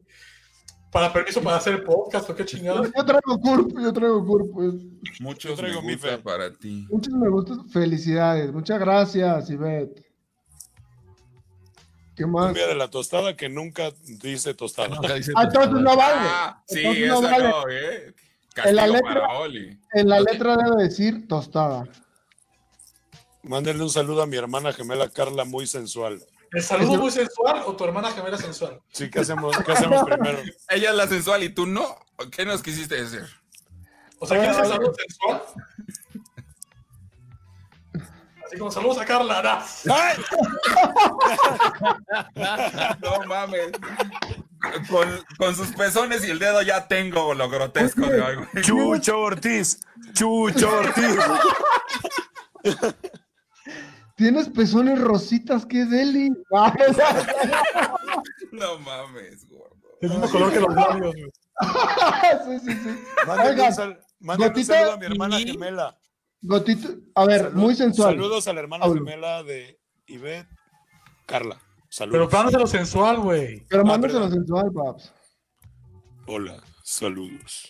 D: Para permiso para hacer el podcast o qué chingados.
E: Yo traigo CURP, yo traigo CURP. pues.
C: Muchos
B: Yo traigo
C: me
B: mi
C: gusta
B: fe.
C: para ti.
E: Muchos me gustan. Felicidades. Muchas gracias, Ivette. ¿Qué más?
B: Cumbia de la tostada que nunca dice tostada.
A: Nunca dice
E: Ah, entonces no vale.
C: Ah, sí,
E: Entonces
C: esa
E: no vale.
C: no, eh.
E: En la letra-
C: para Oli.
E: En la letra debe decir tostada.
B: Mándenle un saludo a mi hermana gemela Carla, muy sensual.
D: ¿El saludo muy sensual o tu hermana gemela sensual?
B: Sí, ¿qué hacemos, qué hacemos primero?
C: Ella es la sensual y tú no. ¿Qué nos quisiste decir?
D: O sea, ¿quieres el saludo sensual? Así como saludos a Carla. ¿no?
B: ¡Ay!
C: No mames. Con, con sus pezones y el dedo ya tengo lo grotesco de algo.
B: Chucho Ortiz, Chucho Ortiz.
E: Tienes pezones rositas, qué deli. Ah,
C: No mames, gordo.
D: El mismo color que los labios. güey.
E: sí, sí, sí. Oigan,
B: un, sal- saludo a mi hermana
A: y-
B: gemela.
E: Gotito, a ver,
B: Salud-
E: muy sensual.
B: Saludos a la hermana gemela de Ivette, Carla.
D: Pero
B: Saludos.
D: mándaselo sensual, güey.
E: Pero
B: Ah,
E: mándaselo
B: perdón.
E: sensual, paps.
B: Hola, saludos.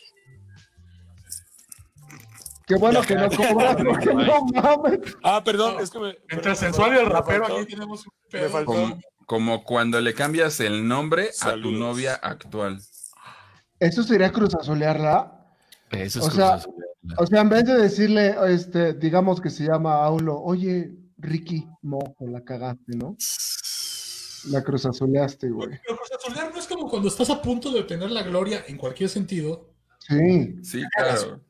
E: Qué bueno que no cobras, porque no mames.
B: Ah, perdón,
D: No,
B: es que me.
D: Entre sensual y el rapero,
B: faltó-
D: aquí tenemos un
B: Me
D: pedo.
B: faltó.
C: Como, como cuando le cambias el nombre a tu novia actual.
E: ¿Eso sería cruzazolearla?
A: Eso es
E: O sea,
A: Azul.
E: O sea, en vez de decirle, este, digamos que se llama Aulo, oye, Ricky, mojo, la cagaste, ¿no? La cruzazoleaste, güey.
D: Pero cruzazulear no es como cuando estás a punto de obtener la gloria en cualquier sentido.
E: Sí,
C: Sí, claro.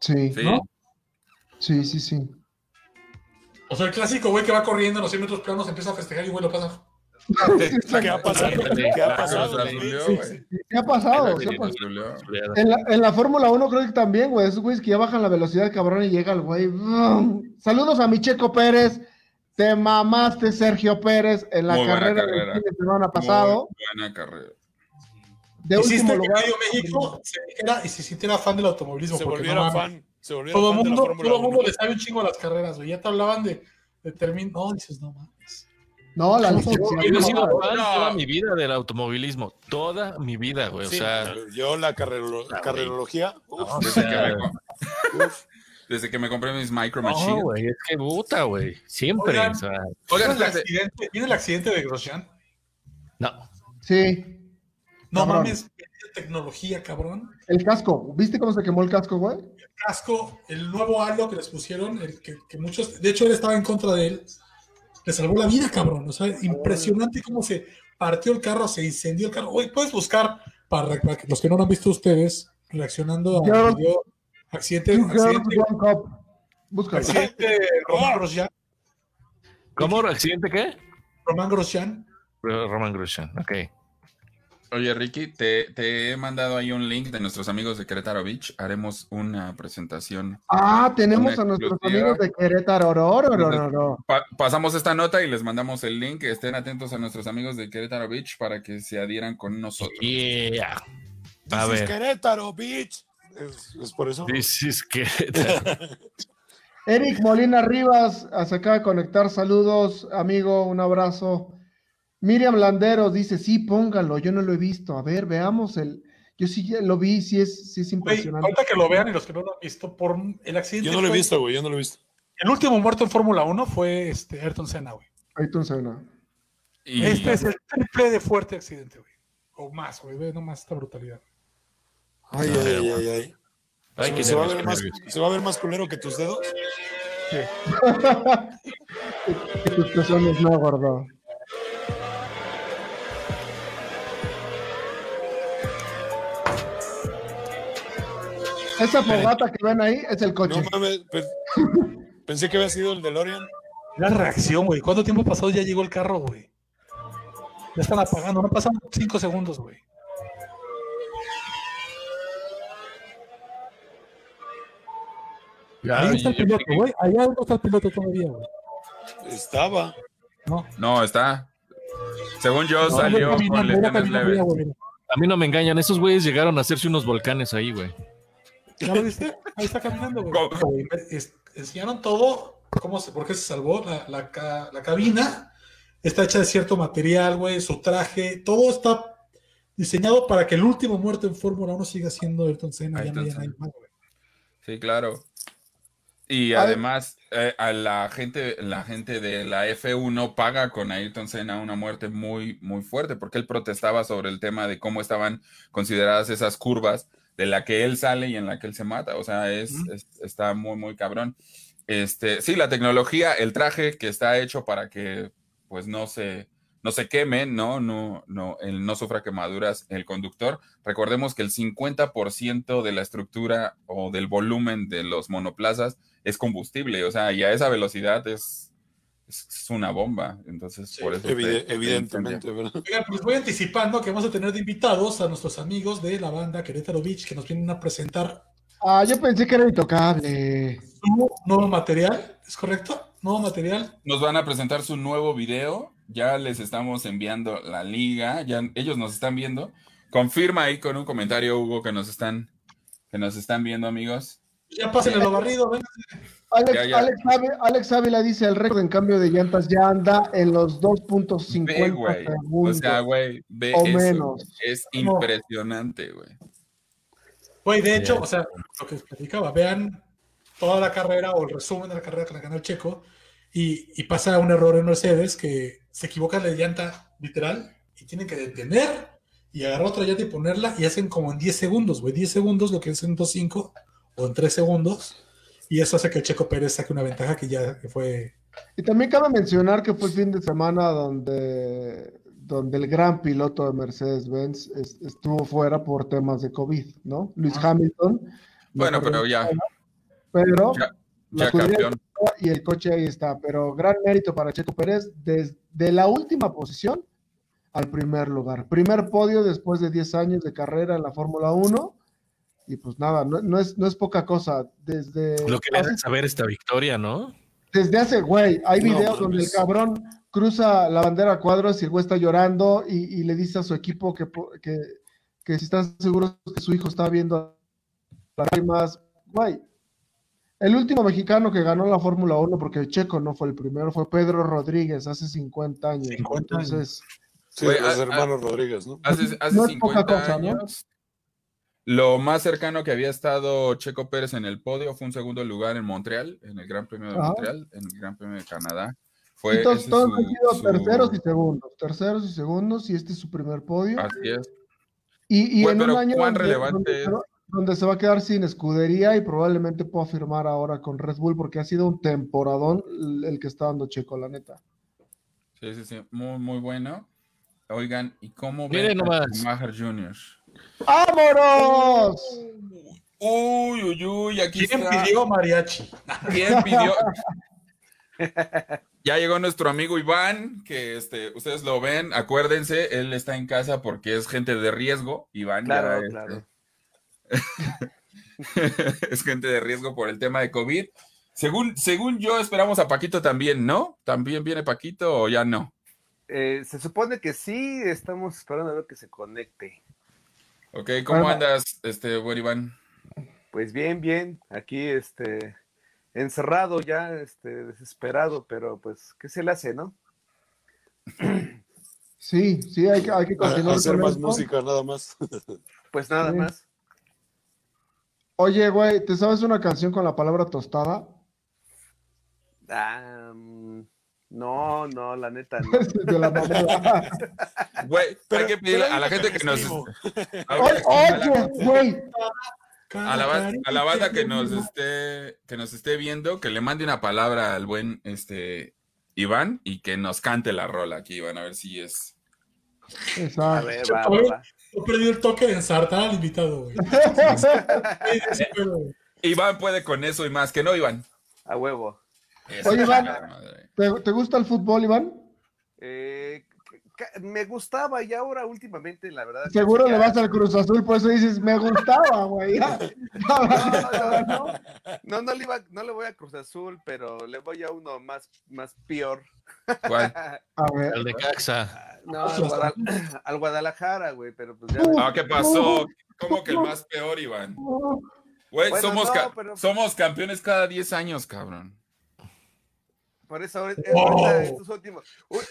E: Sí,
C: Sí.
D: ¿No?
E: sí, sí, sí.
D: O sea, el clásico güey que va corriendo en los 100 metros planos, empieza a festejar y güey lo pasa.
B: ¿Qué ha pasado? ¿Qué ha pasado?
E: ¿Qué ha pasado? En la, en la Fórmula 1 creo que también, güey, esos güeyes que ya bajan la velocidad, cabrón, y llega el güey. Saludos a mi Checo Pérez. Te mamaste, Sergio Pérez, en la
C: Muy
E: carrera,
C: carrera.
E: del fin de semana pasado.
C: Muy buena carrera.
E: De último
D: que
E: lugar.
D: medio México se dijera y se sintiera fan del automovilismo.
B: Se volviera
D: no
B: fan. Se volviera
D: Todo el mundo, todo el
B: 1.
D: mundo le sabe un chingo a las carreras, güey. Ya te hablaban de, de termin... No, dices, no mames.
E: No, la licencia.
A: Yo he
E: no,
A: sido
E: no,
A: fan
C: No.
A: toda mi vida del automovilismo. Toda mi vida, güey.
B: Sí,
A: o sea,
B: yo la carrero-
A: Ah,
B: carrerología. uf,
A: no, o
C: Desde, que me, desde que me compré mis Micro
A: no,
C: Machines.
A: güey, es que puta, güey. Siempre.
D: Oigan.
A: o sea,
C: Oigan,
D: ¿Vieron el accidente, ¿vieron el accidente de Grosjean?
A: no.
E: Sí,
D: No
E: Cabrón.
D: mames, qué tecnología, cabrón.
E: el casco. ¿Viste cómo se quemó el casco, güey?
D: Casco, el nuevo halo que les pusieron, el que, que muchos, de hecho él estaba en contra de él, le salvó la vida, cabrón. O sea, impresionante cómo se partió el carro, se incendió el carro. Oye, puedes buscar, para, para que los que no lo han visto ustedes, reaccionando
E: Yo-
D: al video, accidente,
E: Two girls,
D: accidente, accidente de Román Grosjean.
A: ¿Cómo? ¿Accidente qué?
D: Román Grosjean.
A: Roman Grosjean, ok.
C: Oye, Ricky, te, te he mandado ahí un link de nuestros amigos de Querétaro Beach. Haremos una presentación.
E: Ah, tenemos a nuestros amigos de Querétaro. Oro, oro, oro, oro.
C: Pa- pasamos esta nota y les mandamos el link. Estén atentos a nuestros amigos de Querétaro Beach para que se adhieran con nosotros.
A: Yeah. A
B: This is
A: ver.
B: Querétaro, bitch. Es, es por eso.
A: This is que.
E: Eric Molina Rivas se acaba de conectar. Saludos, amigo, un abrazo. Miriam Landeros dice, sí, póngalo, yo no lo he visto. A ver, veamos el. Yo sí ya lo vi, sí es, sí es
D: Güey,
E: impresionante.
D: ahorita que lo vean y los que no lo han visto, por el accidente.
B: Yo no lo he visto, güey, yo no lo he visto.
D: El último muerto en Fórmula 1 fue este Ayrton Senna, güey.
E: Ayrton Senna.
C: Y
D: Este es el triple de fuerte accidente, güey. O más, güey. Ve nomás esta brutalidad.
B: Ay, ay, ay, ay, ay.
A: Ay, qué
B: ¿Se, va a ver más. ¿Se va a ver más culero que tus dedos?
E: Que tus pezones no, gordo. Esa fogata que ven ahí es el coche.
B: No mames, pe- pensé que había sido el DeLorean.
D: La reacción, güey. ¿Cuánto tiempo pasó? Ya llegó el carro, güey. Ya están apagando. No pasan cinco segundos, güey.
A: Ya,
D: Ahí está el piloto, güey. Allá no está el piloto todavía, güey.
B: Estaba.
D: No.
C: no, está. Según yo,
D: No,
C: salió con lesiones leves.
A: A mí no me engañan, esos güeyes llegaron a hacerse unos volcanes ahí, güey.
D: ¿Ya lo viste? Ahí está caminando, güey. Enseñaron todo, cómo se, por qué se salvó la, la, la cabina. Está hecha de cierto material, güey, su traje, todo está diseñado para que el último muerto en Fórmula 1 siga siendo Ayrton Senna. Ya no haya
C: Ayrton
D: más.
C: Sí, claro. Y además, eh, a la gente, la gente de la F1 paga con Ayrton Senna una muerte muy, muy fuerte, porque él protestaba sobre el tema de cómo estaban consideradas esas curvas de la que él sale y en la que él se mata. O sea, es, es- está muy, muy cabrón. Este, sí, la tecnología, el traje que está hecho para que pues no se, no se queme, ¿no? No, no, él no sufra quemaduras el conductor. Recordemos que el 50% de la estructura o del volumen de los monoplazas es combustible, o sea, y a esa velocidad es, es, es una bomba. Entonces, por eso.
B: Evide- evidentemente, ¿verdad?
D: Oigan, pues voy anticipando que vamos a tener de invitados a nuestros amigos de la banda Querétaro Beach que nos vienen a presentar
E: Ah, yo pensé que era intocable.
D: su nuevo material. ¿Es correcto? Nuevo material.
C: Nos van a presentar su nuevo video. Ya les estamos enviando la liga. Ya ellos nos están viendo. Confirma ahí con un comentario, Hugo, que nos están, que nos están viendo, amigos.
D: Ya pásenle lo barrido.
E: Alex,
C: Ya, ya.
E: Alex, Ávila, Alex Ávila dice el récord en cambio de llantas ya anda en los
C: Ve,
E: 2.50
C: güey. O
E: segundos.
C: sea, güey, ve
E: o
C: eso.
E: menos.
C: Es
D: No.
C: impresionante, güey.
D: Güey, de hecho, o sea, lo que les platicaba, vean toda la carrera o el resumen de la carrera que la ganó el Checo y, y pasa un error en Mercedes que se equivocan de llanta literal y tienen que detener y agarrar otra llanta y ponerla y hacen como en 10 segundos, güey, 10 segundos lo que es en 2.5 o en 3 segundos y eso hace que el Checo Pérez saque una ventaja que ya fue...
E: Y también cabe mencionar que fue el fin de semana donde, donde el gran piloto de Mercedes-Benz es- estuvo fuera por temas de COVID, ¿no? Luis
D: Ah.
E: Hamilton.
C: Bueno,
E: No
C: pero ya,
E: Pero
C: ya, campeón.
E: y el coche ahí está. Pero gran mérito para Checo Pérez desde la última posición al primer lugar. Primer podio después de 10 años de carrera en la Fórmula 1. Y pues nada, no, no es, no es poca cosa. Desde
A: Lo que le
E: hace
A: saber esta victoria, ¿no?
E: desde hace, güey, hay
B: No,
E: videos donde el cabrón cruza la bandera a cuadros y el güey está llorando y, y le dice a su equipo que, que, que si están seguros que su hijo está viendo las lágrimas. Güey, el último mexicano que ganó la Fórmula 1, porque el checo no fue el primero, fue Pedro Rodríguez hace 50 años.
D: 50 años.
E: Entonces,
B: Sí,
C: Güey,
B: los hermanos Rodríguez, ¿no?
C: Hace, hace
E: No es poca
C: 50
E: cosa, ¿no?
C: Lo más cercano que había estado Checo Pérez en el podio fue un segundo lugar en Montreal, en el Gran Premio de
E: Ajá.
C: Montreal, en el Gran Premio de Canadá. Fue
E: todos, han sido
C: su-
E: terceros y segundos, terceros y segundos, y este es su primer podio.
C: Así es.
E: Y, y
C: Güey,
E: en un
C: pero
E: año
C: ¿cuán
E: donde,
C: relevante
E: donde
C: es?
E: se va- donde se va a quedar sin escudería y probablemente pueda firmar ahora con Red Bull porque ha sido un temporadón el, que está dando Checo, la neta.
C: Sí, sí, sí. Muy, muy bueno. Oigan, ¿y cómo
A: Miren
C: ven a
A: nomás.
C: Schumacher Jr.?
E: ¡Vámonos!
C: Uy, uy, uy, aquí
D: ¿Quién
C: está.
D: pidió mariachi?
C: ¿Quién pidió? Ya llegó nuestro amigo Iván, que este, ustedes lo ven, acuérdense, él está en casa porque es gente de riesgo. Iván ya
F: Claro,
C: este,
F: claro.
C: es gente de riesgo por el tema de COVID. Según, según yo, esperamos a Paquito también, ¿no? ¿También viene Paquito o ya no?
F: Eh, se supone que sí, estamos esperando a ver que se conecte.
C: Ok, ¿cómo
E: Bueno.
C: andas, este buen Iván?
F: Pues bien, bien, aquí este encerrado ya, este desesperado, pero pues ¿qué se le hace, no?
E: Sí, sí, hay que, hay que
B: A-
E: continuar.
B: hacer
E: con
B: más
E: esto.
B: música, nada más.
F: Pues nada
E: Sí.
F: más.
E: Oye, güey, ¿te sabes una canción con la palabra tostada?
F: Ah, mm, no, no, la neta no.
E: De la mamada.
C: Güey, hay que pedirle
B: pero
C: a la gente
B: te
C: que nos. a-
E: Oye,
C: a
E: güey.
C: a la, a la banda que nos esté que nos esté viendo, que le mande una palabra al buen este Iván y que nos cante la rola aquí, Iván, a ver si es.
F: A
E: Exacto.
F: ver, va, va, va.
D: He perdido el toque de ensartar al invitado, güey. Sí, sí, pero, güey.
C: Iván puede con eso y más, que no, Iván.
F: A huevo.
C: Eso,
E: Oye, Iván.
C: madre.
E: ¿Te, te gusta el fútbol, Iván?
F: Eh, me gustaba y ahora últimamente, la verdad.
E: Seguro le vas al Cruz Azul, por eso dices, me gustaba, güey.
F: No, no, no, no le, iba- no le voy a Cruz Azul, pero le voy a uno más, más peor.
C: ¿Cuál?
E: A ver.
A: El de Caxa.
F: No, al, Guadal- al Guadalajara, güey, pero pues ya.
E: Uh.
C: Ah, ¿qué pasó? ¿Cómo que el más peor, Iván? Güey,
F: Bueno,
C: somos,
F: no,
C: ca-
F: pero-
C: somos campeones cada 10 años, cabrón.
F: Por eso ahorita, estos últimos,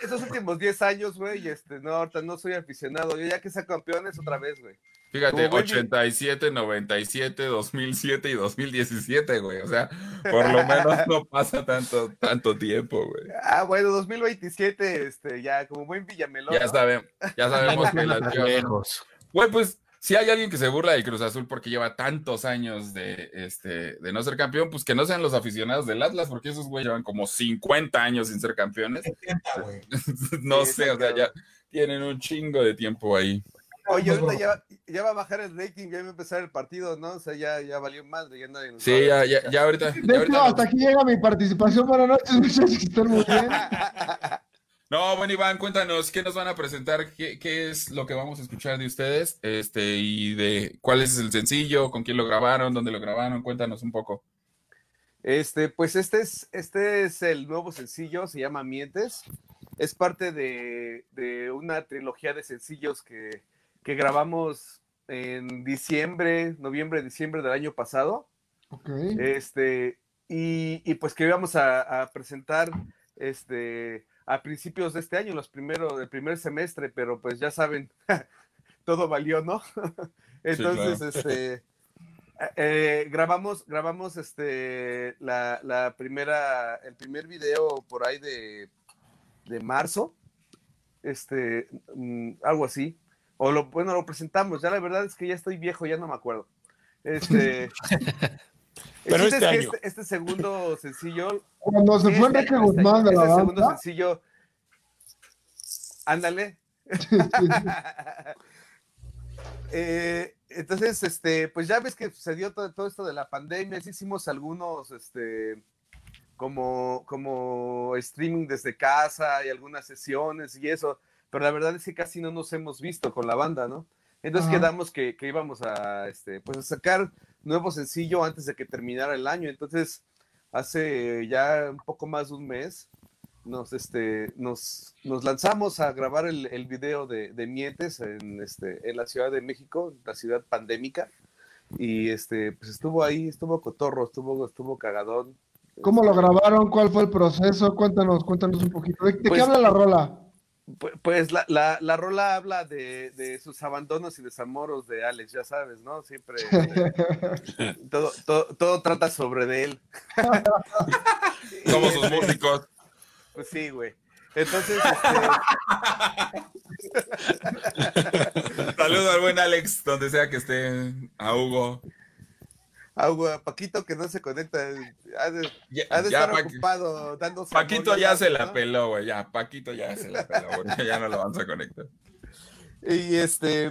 F: estos últimos 10 años, güey, este, no, ahorita no soy aficionado. Yo ya que sea campeones otra vez, güey.
C: Fíjate,
F: Como buen
C: 87, 97, 2007 y 2017, güey. O sea, por lo menos no pasa tanto, tanto tiempo, güey.
F: Ah, bueno, 2027, este, ya como buen Villamelón.
C: Ya
F: ¿no?
C: sabemos, ya sabemos que las. Güey, pues si hay alguien que se burla de Cruz Azul porque lleva tantos años de, este, de no ser campeón, pues que no sean los aficionados del Atlas, porque esos güey llevan como 50 años sin ser campeones.
D: 70, güey.
C: no
F: Sí,
C: sé, o sea, ya tienen un chingo de tiempo ahí.
F: Oye, ahorita ya, ya va a bajar el rating, ya va a empezar el partido, ¿no? O sea, ya, ya valió madre, ya nadie nos
C: Sí, ya, ya, ya ahorita. ya
E: De hecho,
C: ahorita
E: hasta aquí llega mi participación. Buenas noches, muchachos, que estén muy bien.
C: No, bueno, Iván, cuéntanos qué nos van a presentar, qué, qué es lo que vamos a escuchar de ustedes, este, y de cuál es el sencillo, con quién lo grabaron, dónde lo grabaron, cuéntanos un poco.
F: Este, pues este es, este es el nuevo sencillo, se llama Mientes. Es parte de, de una trilogía de sencillos que, que grabamos en diciembre, noviembre, diciembre del año pasado.
E: Ok.
F: Este, y, y pues que íbamos a, a presentar este, a principios de este año, los primeros, el primer semestre, pero pues ya saben, todo valió, ¿no? Entonces, este, eh, grabamos, grabamos este, la, la primera, el primer video por ahí de, de marzo, este, mm, algo así. O lo, bueno, lo presentamos, ya la verdad es que ya estoy viejo, ya no me acuerdo. Este,
B: Pero este año.
F: Este, este segundo sencillo.
E: Cuando se fue Enrique
F: este-
E: Guzmán de la
F: este segundo
E: banda.
F: sencillo. Ándale. Eh, entonces, este, pues ya ves que sucedió todo, todo esto de la pandemia, sí hicimos algunos, este, como, como streaming desde casa y algunas sesiones y eso, pero la verdad es que casi no nos hemos visto con la banda, ¿no? Entonces
E: Ajá.
F: quedamos que, que íbamos a, este, pues a sacar nuevo sencillo antes de que terminara el año, entonces hace ya un poco más de un mes nos, este, nos, nos lanzamos a grabar el, el video de, de Mientes en, este, en la Ciudad de México, la ciudad pandémica. Y este, pues estuvo ahí, estuvo cotorro, estuvo, estuvo cagadón.
E: ¿Cómo lo grabaron? ¿Cuál fue el proceso? Cuéntanos, cuéntanos un poquito. ¿De, de
F: Pues-
E: qué habla la rola?
F: Pu- Pues la, la, la rola habla de, de sus abandonos y desamoros de Alex, ya sabes, ¿no? Siempre este, todo, todo, todo trata sobre de él.
C: Somos sus músicos.
F: Pues sí, güey. Entonces, este,
C: Saludos al buen Alex, donde sea que esté, a Hugo.
F: Agua, Paquito que no se conecta, ha de,
C: Ya,
F: ha de
C: ya,
F: estar
C: Paqui-
F: ocupado dando
C: Paquito ya se la
F: ¿no?
C: peló, güey, ya, Paquito ya se la peló, güey, ya no lo vamos a conectar.
F: Y este,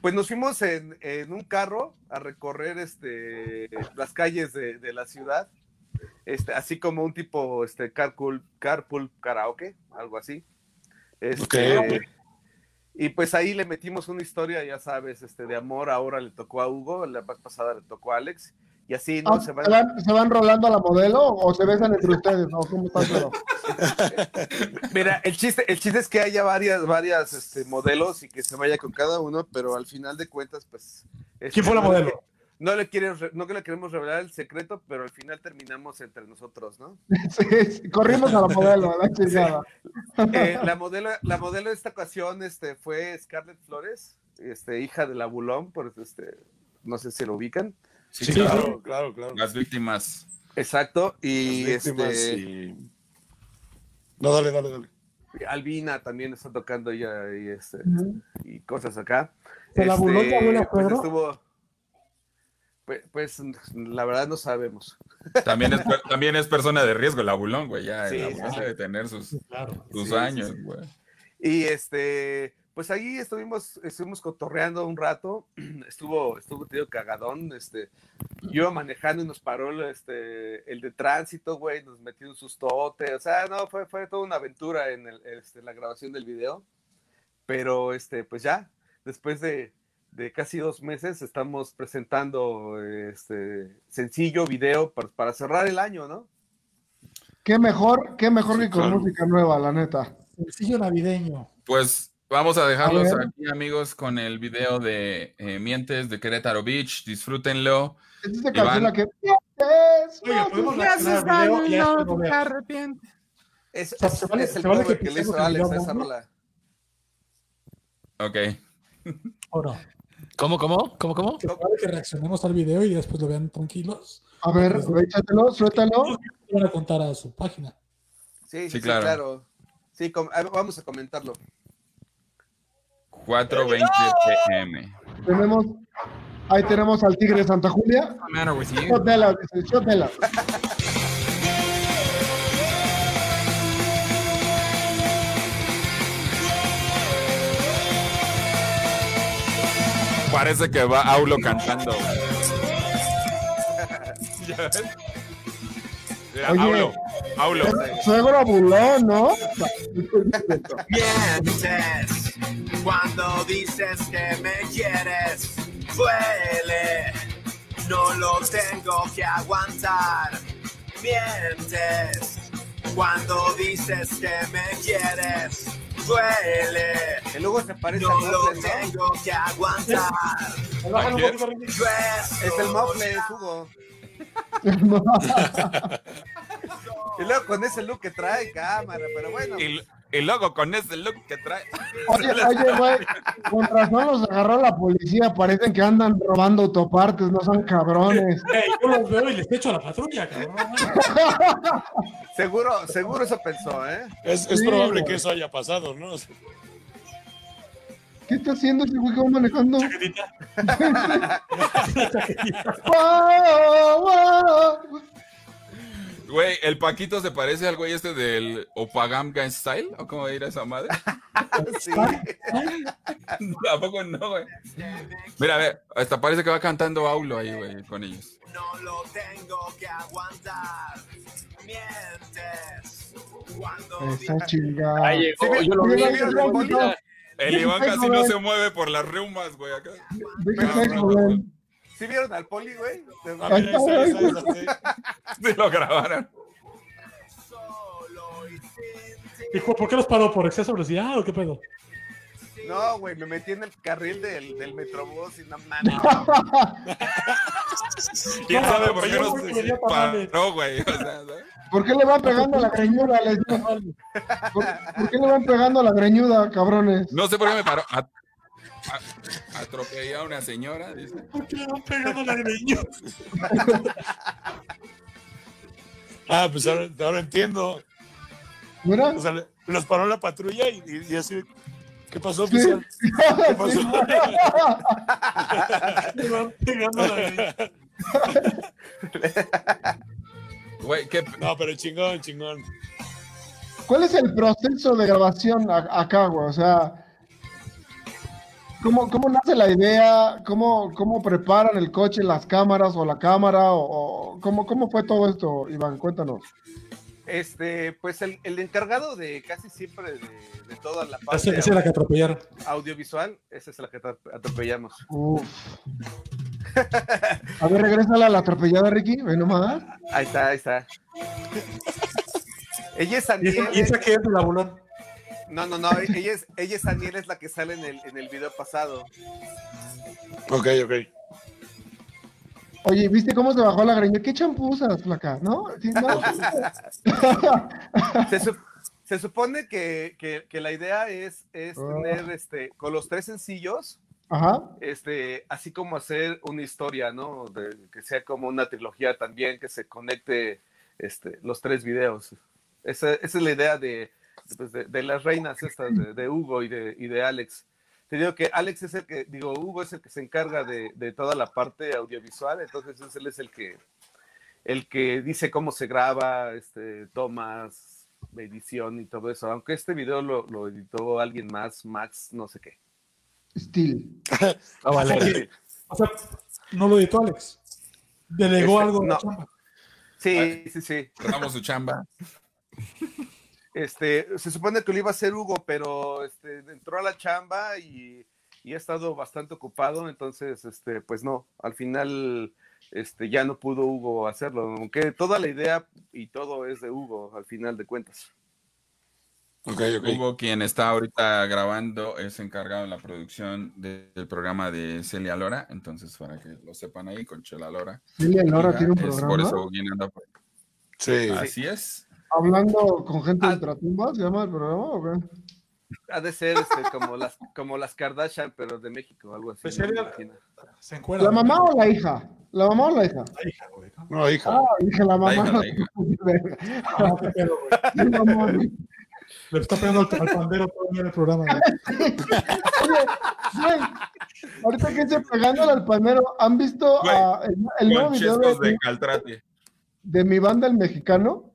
F: pues nos fuimos en, en un carro a recorrer este, las calles de, de la ciudad, este, así como un tipo este, carpool, carpool karaoke, algo así. Este,
B: Ok.
F: Y pues ahí le metimos una historia, ya sabes, este, de amor. Ahora le tocó a Hugo, la vez pasada le tocó a Alex. Y así, ¿no?
E: Ah,
F: Se
E: ¿Se
F: van-
E: van, se van rolando a la modelo o se besan entre ustedes? ¿O cómo está todo?
F: Mira, el chiste, el chiste es que haya varias, varias este, modelos y que se vaya con cada uno, pero al final de cuentas, pues. este,
D: ¿Quién fue la
F: no les
D: modelo?
F: Que- no le, quiere, no le queremos revelar el secreto, pero al final terminamos entre nosotros, ¿no?
E: Sí, sí, corrimos a la modelo, la chingada.
F: Eh, la, modelo, la modelo de esta ocasión este, fue Scarlett Flores, este, hija del abulón, por este, no sé si lo ubican.
B: Sí,
D: Sí,
B: claro, claro, claro.
C: Las víctimas.
F: Exacto, y
B: Las víctimas
F: este,
B: y- No, dale, dale, dale.
F: Albina también está tocando ya y, este, y cosas acá.
E: ¿Se la burló tu abuela,
F: pues estuvo, pues, pues, la verdad no sabemos.
C: También es, también es persona de riesgo, el abulón, güey. Ya
F: Sí,
C: el abulón
F: sí,
C: debe tener sus,
D: Claro.
C: sus
F: Sí,
C: años,
F: sí.
C: güey.
F: Y este, pues ahí estuvimos, estuvimos cotorreando un rato, estuvo, estuvo tío cagadón, este, yo iba manejando y nos paró el, este, el de tránsito, güey, nos metió un sustote, o sea, no, fue, fue toda una aventura en, el, este, en la grabación del video, pero este, pues ya, después de, de casi dos meses estamos presentando este sencillo video para, para cerrar el año, ¿no?
E: Qué mejor, qué mejor
B: Sí,
E: que con
B: claro.
E: música nueva, la neta.
D: Sencillo navideño.
C: Pues vamos a dejarlos
E: A
C: aquí, amigos, con el video de eh, Mientes de Querétaro Beach. Disfrútenlo.
E: Es esta
C: Iván.
E: canción la que. ¡Mientes!
D: Oiga, podemos al video y ya después lo veo.
F: Es,
D: O sea,
F: es-
D: se vale-
F: es el
D: se vale
F: cover
D: que
F: que le hizo Alex a esa
D: ¿no?
F: rola.
C: Ok.
D: ¿O no?
A: ¿Cómo, cómo? ¿Cómo, cómo?
D: Que vale que reaccionemos al video y después lo vean tranquilos.
E: A ver, échatelo, suéltalo.
D: Y van a contar a su página.
F: Sí, sí,
C: Sí, claro.
F: claro. Sí, vamos a comentarlo.
C: 4.20 pm.
E: Tenemos. Ahí tenemos al Tigre de Santa Julia. Shot de la, dice, shot de la.
C: Parece que va Aulo cantando. Mira,
E: Oye.
C: Aulo, Aulo.
E: Suegro bulón, ¿no?
G: Mientes cuando dices que me quieres. Duele, no lo tengo que aguantar. Mientes cuando dices que me quieres. Duele,
F: Que luego se parece
G: no
F: al
G: lo
F: Mofles, ¿no?
G: tengo que aguantar.
C: Quién?
F: Es el Mofles, Hugo. Y luego con ese look que trae cámara, pero bueno.
C: Y luego con ese look que trae.
E: Oye, oye, güey, con razón los agarró la policía, parecen que andan robando autopartes, no son cabrones.
D: Ey, yo los veo y les echo a la patrulla, cabrón.
F: Seguro, seguro eso pensó, ¿eh?
B: Es, es
E: Sí,
B: probable
E: güey.
B: que eso haya pasado, ¿no?
E: ¿Qué está haciendo ese güey que va manejando?
D: Chaquetita. Chaquetita.
E: ¡Wow, wow!
C: Güey, el Paquito se parece al güey este del Opagam Gang Style, ¿o cómo dirá esa madre?
F: Sí.
C: ¿A poco no, güey? Mira, a ver, hasta parece que va cantando Aulo ahí, güey, con ellos.
G: no lo tengo que aguantar. Mientes cuando
E: Esa chingada.
A: Ahí llegó,
F: Sí,
A: yo lo vi.
C: El Iván casi no se mueve por las reumas, güey, acá.
E: Joven.
F: ¿Sí vieron al poli, güey?
B: Sí.
C: Lo grabaron.
G: solo y sin ti.
D: Hijo, ¿por qué los paró? ¿Por exceso de velocidad o qué pedo?
F: No, güey, me metí en el carril del, del Metrobús y no mames.
C: ¿Quién sabe por qué no se paró, güey? O sea.
E: ¿Por qué le van pegando a la greñuda? Les digo? ¿Por, por qué le van pegando a la greñuda, cabrones?
C: No sé por qué me paró. A- a- atropellé a una señora, dice.
D: ¿Por qué le van pegando la greñuda?
B: Ah, pues ahora, ahora entiendo.
E: ¿Mira?
B: O sea, le- los paró la patrulla y, y- y así. ¿Qué pasó,
E: Sí.
B: oficial? ¿Qué pasó?
D: Le van pegando la.
C: Güey, qué.
B: No, pero chingón, chingón.
E: ¿Cuál es el proceso de grabación a- acá, güey? O sea, ¿cómo, cómo nace la idea? ¿Cómo, ¿Cómo preparan el coche, las cámaras o la cámara? ¿O, o cómo, cómo fue todo esto, Iván? Cuéntanos.
F: Este, pues el, el encargado de casi siempre de, de toda la
D: Esa
F: parte
D: esa es la que atropellaron.
F: audiovisual, esa es la que atro- atropellamos.
E: Uf. A ver, regrésala a la atropellada, Ricky. Ve nomás.
F: Ahí está, ahí está. Ella es
D: ¿Y esa, esa qué es el abulón?
F: No, no, no, ella es, ella es Aniel, es la que sale en el, en el video pasado.
B: Ok, ok.
E: Oye, ¿viste cómo se bajó la greña? ¿Qué champú usas, flaca? ¿No? Sí, no.
F: Se, su- se supone que, que- que la idea es, es
E: Ah.
F: tener este, con los tres sencillos,
E: Ajá.
F: este, así como hacer una historia, ¿no? De- que sea como una trilogía también, que se conecte este, los tres videos. Esa, esa es la idea de, pues, de, de las reinas estas, de, de Hugo y de, y de Alex. Te digo que Alex es el que, digo, Hugo es el que se encarga de, de toda la parte audiovisual, entonces él es el que, el que dice cómo se graba, este, tomas, edición y todo eso. Aunque este video lo, lo editó alguien más, Max, no sé qué.
E: Steel.
A: Ah, vale.
F: Sí.
D: O sea, no lo editó Alex. Delegó
F: Este,
D: algo. a la
F: no.
D: chamba.
F: Sí, sí, sí.
C: Damos su chamba.
F: Este, se supone que lo iba a hacer Hugo, pero este, entró a la chamba y, y ha estado bastante ocupado, entonces, este, pues no, al final, este, ya no pudo Hugo hacerlo, aunque toda la idea y todo es de Hugo, al final de cuentas.
B: Ok, ok.
C: Hugo, quien está ahorita grabando, es encargado de la producción de- del programa de Celia Lora, entonces para que lo sepan ahí con Chela Lora.
E: Celia Lora tiene un
C: es
E: programa.
C: por eso anda por-
B: Sí.
C: Así es.
E: Hablando con gente
F: Ah.
E: de ultratumba, ¿se llama el programa o qué?
F: Ha de ser este, como, las, como las Kardashian, pero de México, algo así.
D: Pues
F: me
D: sería-
F: imagino.
D: Se encuentra.
E: ¿La mamá o la hija? ¿La mamá o la hija?
D: La hija, güey. ¿no?
B: Hija.
E: Ah, dije la mamá.
C: hija, la hija.
D: Ah,
E: mamá.
D: Le está pegando al, al pandero todavía en el programa. güey.
E: Oye, güey, ahorita que estoy pegándole al palmero, ¿han visto
C: Güey,
E: ah, el, el nuevo video de,
C: de
E: mi banda el mexicano?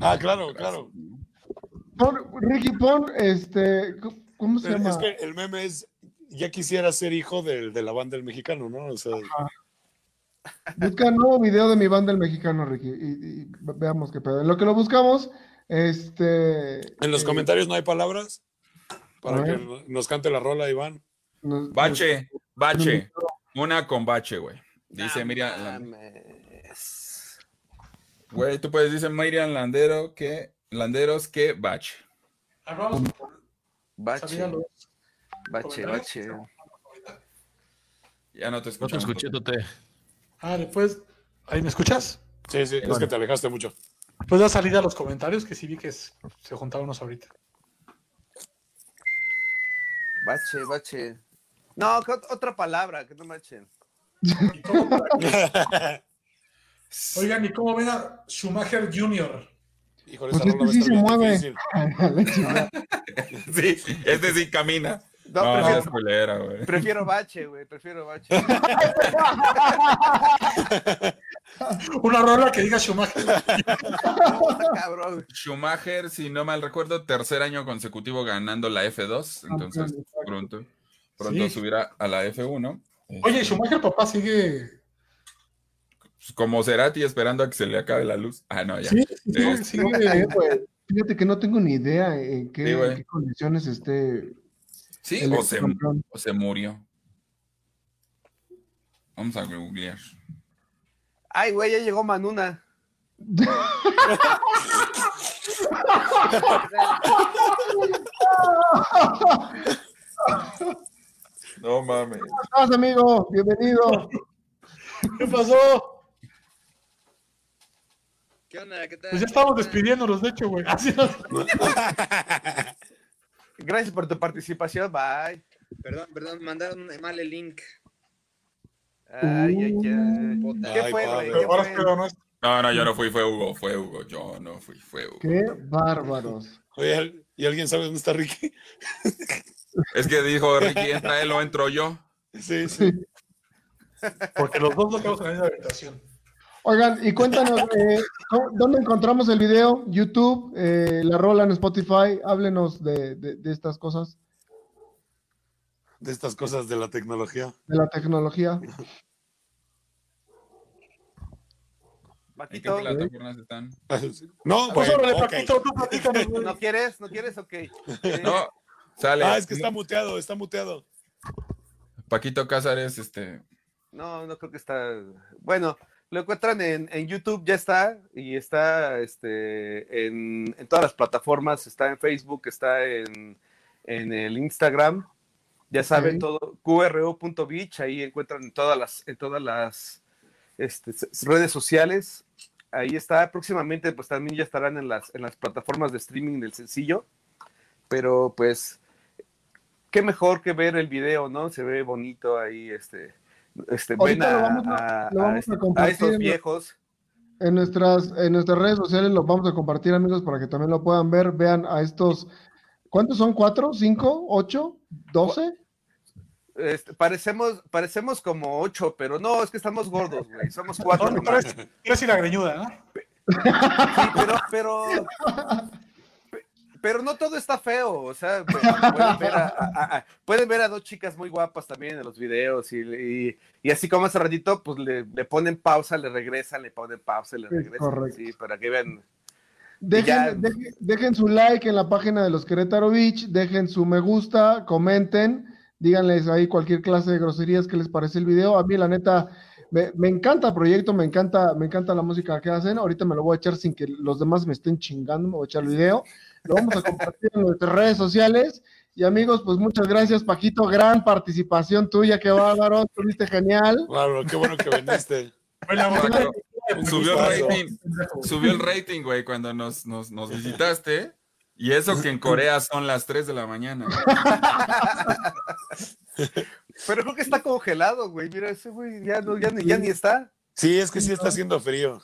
B: Ah, claro, claro.
E: Pon, Ricky, pon, este, ¿cómo se
B: Es
E: llama?
B: que el meme es, ya quisiera ser hijo del- de, la banda del mexicano, ¿no? O sea,
E: Busca nuevo video de mi banda el mexicano, Ricky, y, y veamos qué pedo. En lo que lo buscamos, este...
B: en los
E: eh,
B: comentarios no hay palabras para que nos cante la rola, Iván.
E: nos-
C: Bache, bache. Una con bache, güey. Dice
F: No
C: Miriam. Güey, tú puedes decir Miriam Landero que. Landeros que bache.
F: Bache, bache, bache.
C: Ya no te
A: No
C: escucho.
A: te escuché, Tote.
D: Ah, después. ¿Ahí me escuchas?
B: Sí, sí, es que te alejaste mucho.
D: Pues da salida a los comentarios que sí vi que se juntaron unos ahorita.
F: Bache, bache. No, otra palabra, que no manchen.
D: Y todo por aquí. Oigan, ¿y cómo ven a Schumacher Jr.?
B: Híjole,
E: Pues
B: esa
E: este sí se mueve.
C: Sí, este sí camina.
F: No,
C: No,
F: prefiero,
C: es culera, güey.
F: prefiero bache, güey, prefiero bache.
D: Una rola que diga Schumacher.
F: Cabrón.
C: Schumacher, si no mal recuerdo, tercer año consecutivo ganando la F2. Entonces,
E: Campeón,
C: pronto, pronto
D: Sí.
C: subirá a la F1.
D: Oye, Schumacher, papá, sigue.
C: Como Cerati esperando a que se le acabe la luz. Ah, no, ya.
D: Sí, sí, sí,
C: Eh,
D: sigue.
E: Fíjate que no tengo ni idea en qué,
C: Sí, güey.
E: en qué condiciones esté
C: Sí, o se, o se murió. Vamos a googlear.
F: Ay, güey, ya llegó Manuna.
C: No mames.
E: ¿Cómo estás, amigo? Bienvenido.
D: ¿Qué pasó?
H: ¿Qué onda? ¿Qué tal?
D: Pues ya estamos despidiéndonos, de hecho, güey. Nos-
F: Gracias por tu participación, bye.
H: Perdón, perdón, mandaron mal el link.
F: Ay, ay. ¿Qué
B: Ay,
F: fue, güey? ¿Qué
D: Ahora
F: fue?
D: espero, ¿no?
C: No, no, yo no fui, fue Hugo, fue Hugo. Yo no fui, fue Hugo.
E: Qué bárbaros.
B: Oye, ¿y alguien sabe dónde está Ricky?
C: Es que dijo Ricky, entra él o entro yo.
B: Sí, sí.
D: Porque los dos lo quedamos en la misma habitación.
E: Oigan, y cuéntanos, eh, ¿cómo- ¿dónde encontramos el video? YouTube, eh, la rola en Spotify. Háblenos de, de- de estas cosas,
B: De estas cosas de la tecnología.
E: de la tecnología.
C: ¿En qué
F: Paquito,
C: plataformas están?
B: No,
D: Pues
B: bueno.
F: ¿no quieres? ¿No quieres? Ok.
C: No, sale.
B: Ah, es que está muteado, está muteado.
C: Paquito Cázares, este.
F: No, no creo que está. Bueno, lo encuentran en, en YouTube, ya está, y está este, en, en todas las plataformas, está en Facebook, está en, en el Instagram. Ya saben, todo, qro.beach, ahí encuentran en todas las, en todas las este, redes sociales. Ahí está. Próximamente, pues también ya estarán en las, en las plataformas de streaming del sencillo. Pero pues, qué mejor que ver el video, ¿no? Se ve bonito ahí, este, este, ven
E: lo
F: a,
E: vamos a-
F: a-
E: lo
F: a
E: vamos a
F: este- a
E: compartir
F: estos
E: en-
F: viejos.
E: En nuestras, en nuestras redes sociales los vamos a compartir, amigos, para que también lo puedan ver. Vean a estos. ¿Cuántos son? ¿Cuatro? ¿Cinco? ¿Ocho? ¿Doce?
F: Este, parecemos, parecemos como ocho, pero no, es que estamos gordos, güey. Somos cuatro.
D: No,
F: nomás.
D: pero es- Quieres ir a greñuda, ¿no?
F: Sí, pero, pero, pero no todo está feo, o sea, pu- pueden ver a, a- a- pueden ver a dos chicas muy guapas también en los videos y, y- y así como hace ratito, pues le, le ponen pausa, le regresan, le ponen pausa le regresan, sí, para que vean.
E: Dejen,
F: ya-
E: dejen, dejen su like en la página de los Querétaro Beach, dejen su me gusta, comenten, díganles ahí cualquier clase de groserías que les parece el video. A mí, la neta, me, me encanta el proyecto, me encanta, me encanta la música que hacen. Ahorita me lo voy a echar sin que los demás me estén chingando, me voy a echar el video. Lo vamos a compartir en nuestras redes sociales. Y amigos, pues muchas gracias, Paquito. Gran participación tuya, qué bárbaro, estuviste genial.
B: Claro, qué bueno que viniste.
D: Bueno,
C: Cuando Subió el rating, subió el rating, güey, cuando nos, nos, nos visitaste. Y eso que en Corea son las 3 de la mañana.
F: Pero creo que está congelado, güey, mira, ese güey ya, no, ya, ni, ya ni está.
B: Sí, es que sí está haciendo frío.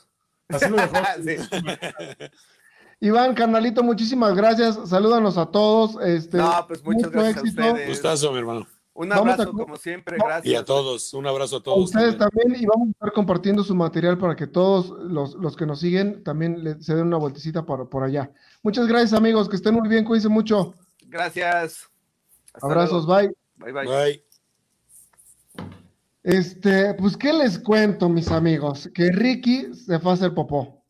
D: Así lo dejó.
F: Sí.
E: Iván, carnalito, muchísimas gracias. Salúdanos a todos. Este,
F: No, pues muchas
E: mucho
F: gracias
E: éxito.
F: a ustedes.
B: Gustazo, mi hermano.
F: Un abrazo,
E: a-
F: como siempre, gracias.
B: Y a todos, un abrazo a
E: A
B: todos.
E: ustedes
B: también.
E: también y vamos a estar compartiendo su material para que todos los, los que nos siguen también le- se den una vueltecita por, por allá. Muchas gracias amigos, que estén muy bien, cuídense mucho.
F: Gracias. Hasta
E: Abrazos,
F: luego.
E: bye.
F: Bye, bye.
B: Bye.
E: Este, pues qué les cuento, mis amigos, que Ricky se fue a hacer popó.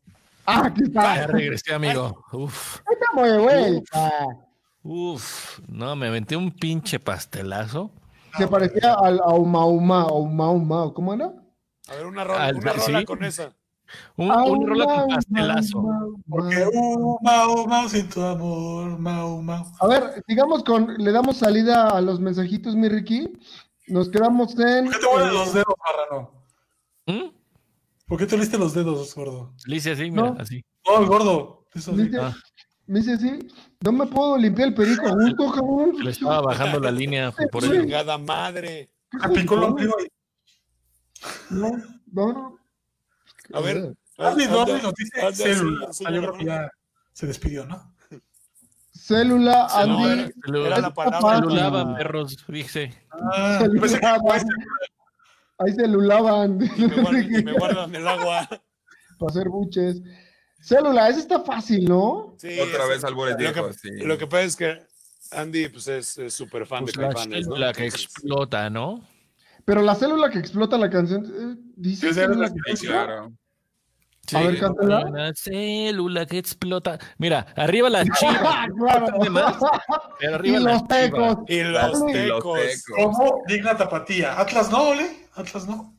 E: Ah, aquí está.
A: Ya regresé, amigo. Uf,
E: Estamos de vuelta.
A: uf. No, me aventé un pinche pastelazo.
E: Se parecía al a Uma Uma, Uma Uma, ¿cómo era?
B: A ver, una rola,
A: Al-
B: una rola
A: sí.
B: con esa.
A: Un, rola
E: Uma,
A: con
E: Uma,
A: pastelazo.
E: Uma, Uma.
D: Porque, uh, mau, mau, sin tu amor, mau, mau.
E: A ver, sigamos con, le damos salida a los mensajitos, mi Ricky. Nos quedamos en.
D: ¿Por qué te mueves los dedos, marrano?
A: ¿Mm?
D: ¿Por qué te oliste los dedos, gordo?
A: Le hice así, mira,
E: No.
A: así.
D: Oh, el gordo. Eso
E: dice,
A: Ah.
E: me dice así, no me puedo limpiar el perico a gusto, cabrón.
A: Le estaba bajando la línea por el.
B: Madre.
D: Me picó el ombligo
E: No, no, no.
B: A ver.
D: Andy
B: anda-
D: Dobby nos dice Ah, yo creo
B: ¿no?
D: que ya se despidió, ¿no?
E: Célula, Andy.
B: era, era la palabra.
E: fácil.
A: Celulaban perros, dice.
D: Ah,
E: Celulaban. Ahí celulaban.
B: Y me, guardan, y me guardan el agua.
E: Para hacer buches. Célula, esa está fácil, ¿no?
B: Sí,
C: Otra vez albures
B: lo que,
C: viejos, sí.
B: lo que pasa es que Andy pues, es súper fan
A: Pues
B: de
A: la
B: Caifanes, ¿no?
A: célula que explota, ¿no?
E: Pero la célula que explota la canción, eh, dice
D: Sí,
E: célula que explota.
C: claro.
E: A ver, cántala.
A: Una célula que explota. Mira, arriba la chiva.
E: Claro.
A: de más, pero
E: Y
A: la
E: los tecos.
B: Y los tecos.
D: como digna tapatía. Atlas no, Ole. Atlas no.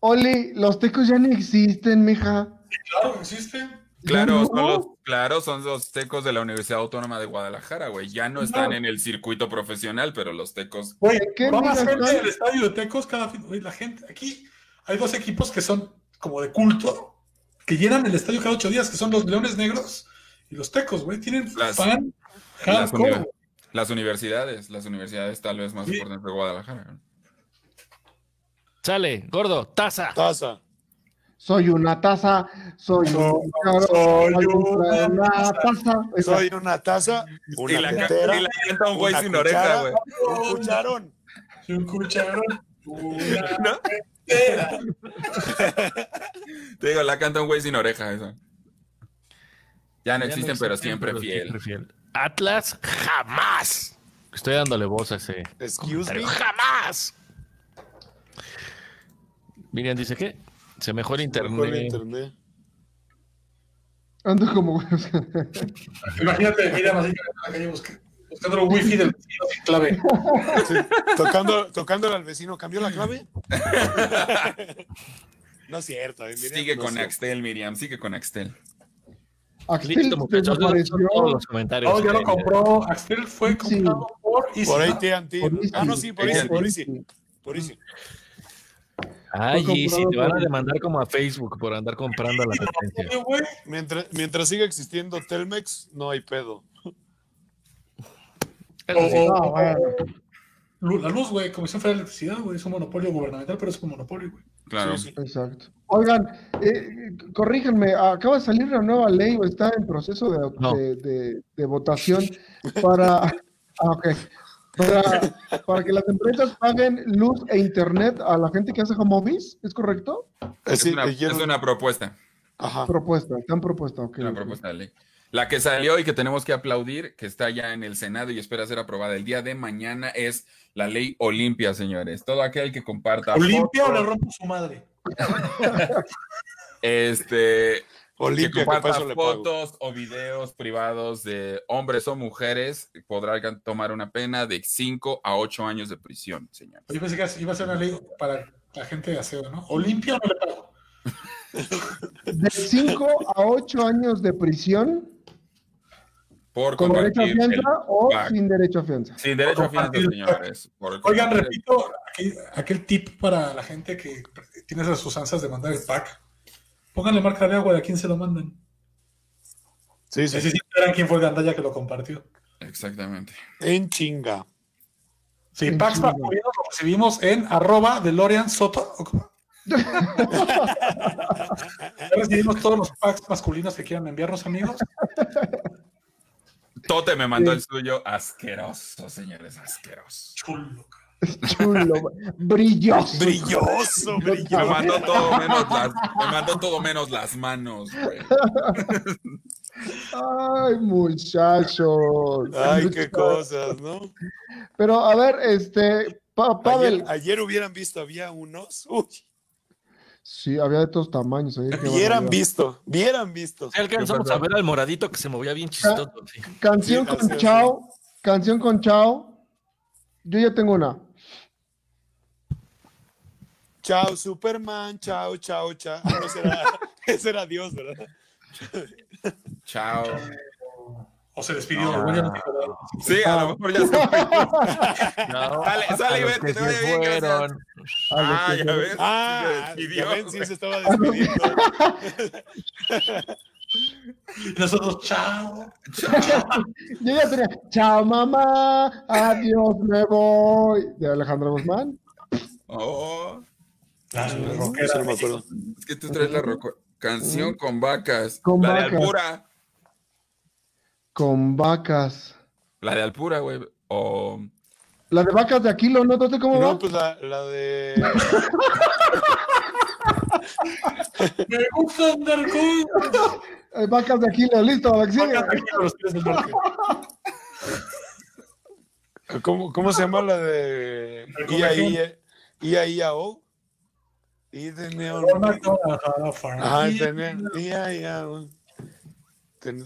E: Oli, los tecos ya no existen, mija.
D: Claro, existe.
C: Claro, son
E: no.
C: los, claro, son los tecos de la Universidad Autónoma de Guadalajara, güey. Ya no están en el circuito profesional, pero los tecos.
D: Güey,
E: ¿Qué
D: van a hacer el estadio de Tecos cada fin. Güey, la gente, aquí hay dos equipos que son como de culto, que llenan el estadio cada ocho días, que son los Leones Negros y los Tecos, güey. Tienen
C: Las-
D: fan
C: Las, univer- universidades, las universidades tal vez más
D: Sí.
C: importantes de Guadalajara.
A: Sale, gordo, taza.
B: Taza.
E: Soy una taza, soy un
D: soy
E: una,
D: una
E: taza. Esa.
B: Soy una taza, una
C: y, la, ca-
B: tetera,
C: y la canta un güey sin
B: cuchara,
C: oreja, güey.
B: un cucharón.
D: Un cucharón. Una
C: ¿No? Te digo, la canta un güey sin oreja, esa. Ya no
A: Ya
C: existen, pero siempre
A: pero
C: fiel.
A: siempre fiel. Atlas, jamás. Estoy dándole voz a ese.
B: Excuse me.
A: ¡Jamás! Miriam dice que se mejora
B: Mejor
A: internet.
B: internet.
E: Ando como.
D: Imagínate, mira, así que en la calle busque- buscando el wifi del vecino sin clave.
B: Sí, Tocando, tocándole al vecino, ¿cambió la clave? no es cierto. eh, Miriam,
C: Sigue
B: no
C: con
B: sé.
C: Axtel, Miriam, sigue con Axtel.
E: Axel
A: Listo, muchachos.
E: desapareció.
A: son Todos los comentarios.
D: No, ya lo
A: que-
D: compró. Axel fue
E: Sí.
D: comprado por Easy.
B: Por
E: Easy.
B: Ah, no, sí, por
C: Easy.
B: Por Easy. Por Easy.
A: Ay, y si te van a demandar como a Facebook por andar comprando la
D: güey,
B: Mientras, mientras siga existiendo Telmex, no hay pedo.
A: Eso sí.
E: bueno.
D: La luz, güey, Comisión Federal de Electricidad, güey, es un monopolio gubernamental, pero es un monopolio, güey.
C: Claro.
B: Sí, sí.
E: Exacto. Oigan, eh, corríjanme, acaba de salir una nueva ley o está en proceso de,
A: No.
E: de- de- de votación para, ah, para, para que las empresas paguen luz e internet a la gente que hace home office, ¿es correcto?
C: Es,
B: Sí,
C: una, es una propuesta.
B: Ajá.
E: Propuesta, están propuesta, ok.
C: Una propuesta de ley. La que salió y que tenemos que aplaudir, que está ya en el Senado y espera ser aprobada el día de mañana, es la ley Olimpia, señores. Todo aquel que comparta
D: ¿Olimpia o
C: fotos,
D: le rompo su madre?
C: este,
B: Olimpia, que
C: comparta
B: le
C: fotos o videos privados de hombres o mujeres, podrá tomar una pena de 5 a 8 años de prisión, señores.
D: Yo pensé que iba a ser una ley para la gente de aseo, ¿no? ¿Olimpia o no le pago?
E: De 5 a 8 años de prisión
C: Por
E: con derecho a fianza o
C: pack.
E: sin derecho a fianza.
C: Sin derecho a fianza, señores. Por
D: Oigan, repito, aquel, aquel tip para la gente que tiene esas sustancias de mandar el pack. Pónganle marca de agua de a quién se lo mandan.
B: Sí, sí.
D: Necesito ver quién fue el gandalla que lo compartió.
C: Exactamente.
B: En chinga.
D: Sí,
E: En
D: packs
E: chinga.
D: masculinos lo recibimos en arroba de Lorian Soto. recibimos todos los packs masculinos que quieran enviarnos, amigos.
C: Tote me mandó el suyo asqueroso, señores, asqueroso.
D: Chulo.
E: Chulo, brilloso.
B: Brilloso,
C: Me
B: brilloso.
C: mandó todo menos las, me mandó todo menos las manos, güey.
E: Ay, muchachos.
B: Ay, qué cosas, ¿no?
E: Pero a ver, este, Pa- Pavel.
B: Ayer, ayer hubieran visto, había unos. Uy,
E: Sí, había de todos tamaños.
B: hubieran
E: barbaridad.
B: visto, hubieran visto.
A: Sí, alcanzamos a ver al moradito que se movía bien chistoso. sí.
E: Canción
B: Sí,
E: con Chao. Canción con Chao. Yo ya tengo una.
B: Chao, Superman, chao, chao, chao. Ah, no, ese era, ese era Dios, ¿verdad?
C: Chao.
D: O se despidió.
C: No.
D: bueno, no.
C: Sí, a lo mejor ya se fue. Sale, sale y vete, te vaya
A: se
C: bien, gracias.
A: fueron.
C: Ah, ya ves. se
B: Ah,
C: despidió,
B: ya ven, sí se estaba despidiendo.
D: Y nosotros, chao.
E: Yo ya tenía. Chao, mamá. Adiós, me voy. De Alejandro Guzmán.
C: Oh,
D: rockera.
B: Eso no me acuerdo.
C: es que tú traes la canción con vacas.
E: Con
C: la
E: vacas.
C: de Alpura.
E: Con vacas.
C: La de Alpura, güey. O
E: La de vacas de Aquilo, ¿no? ¿Tú cómo va?
B: No, pues la, la de.
D: Me gusta andar con.
E: Eh, vacas de Aquilo, listo, la.
D: Vacas de aquí a los pies del norte.
B: ¿Cómo, cómo se llama la de. IA, IA, IA, IA, O? Y de Neon. Ajá, tenía. IA, IA, O. Ten-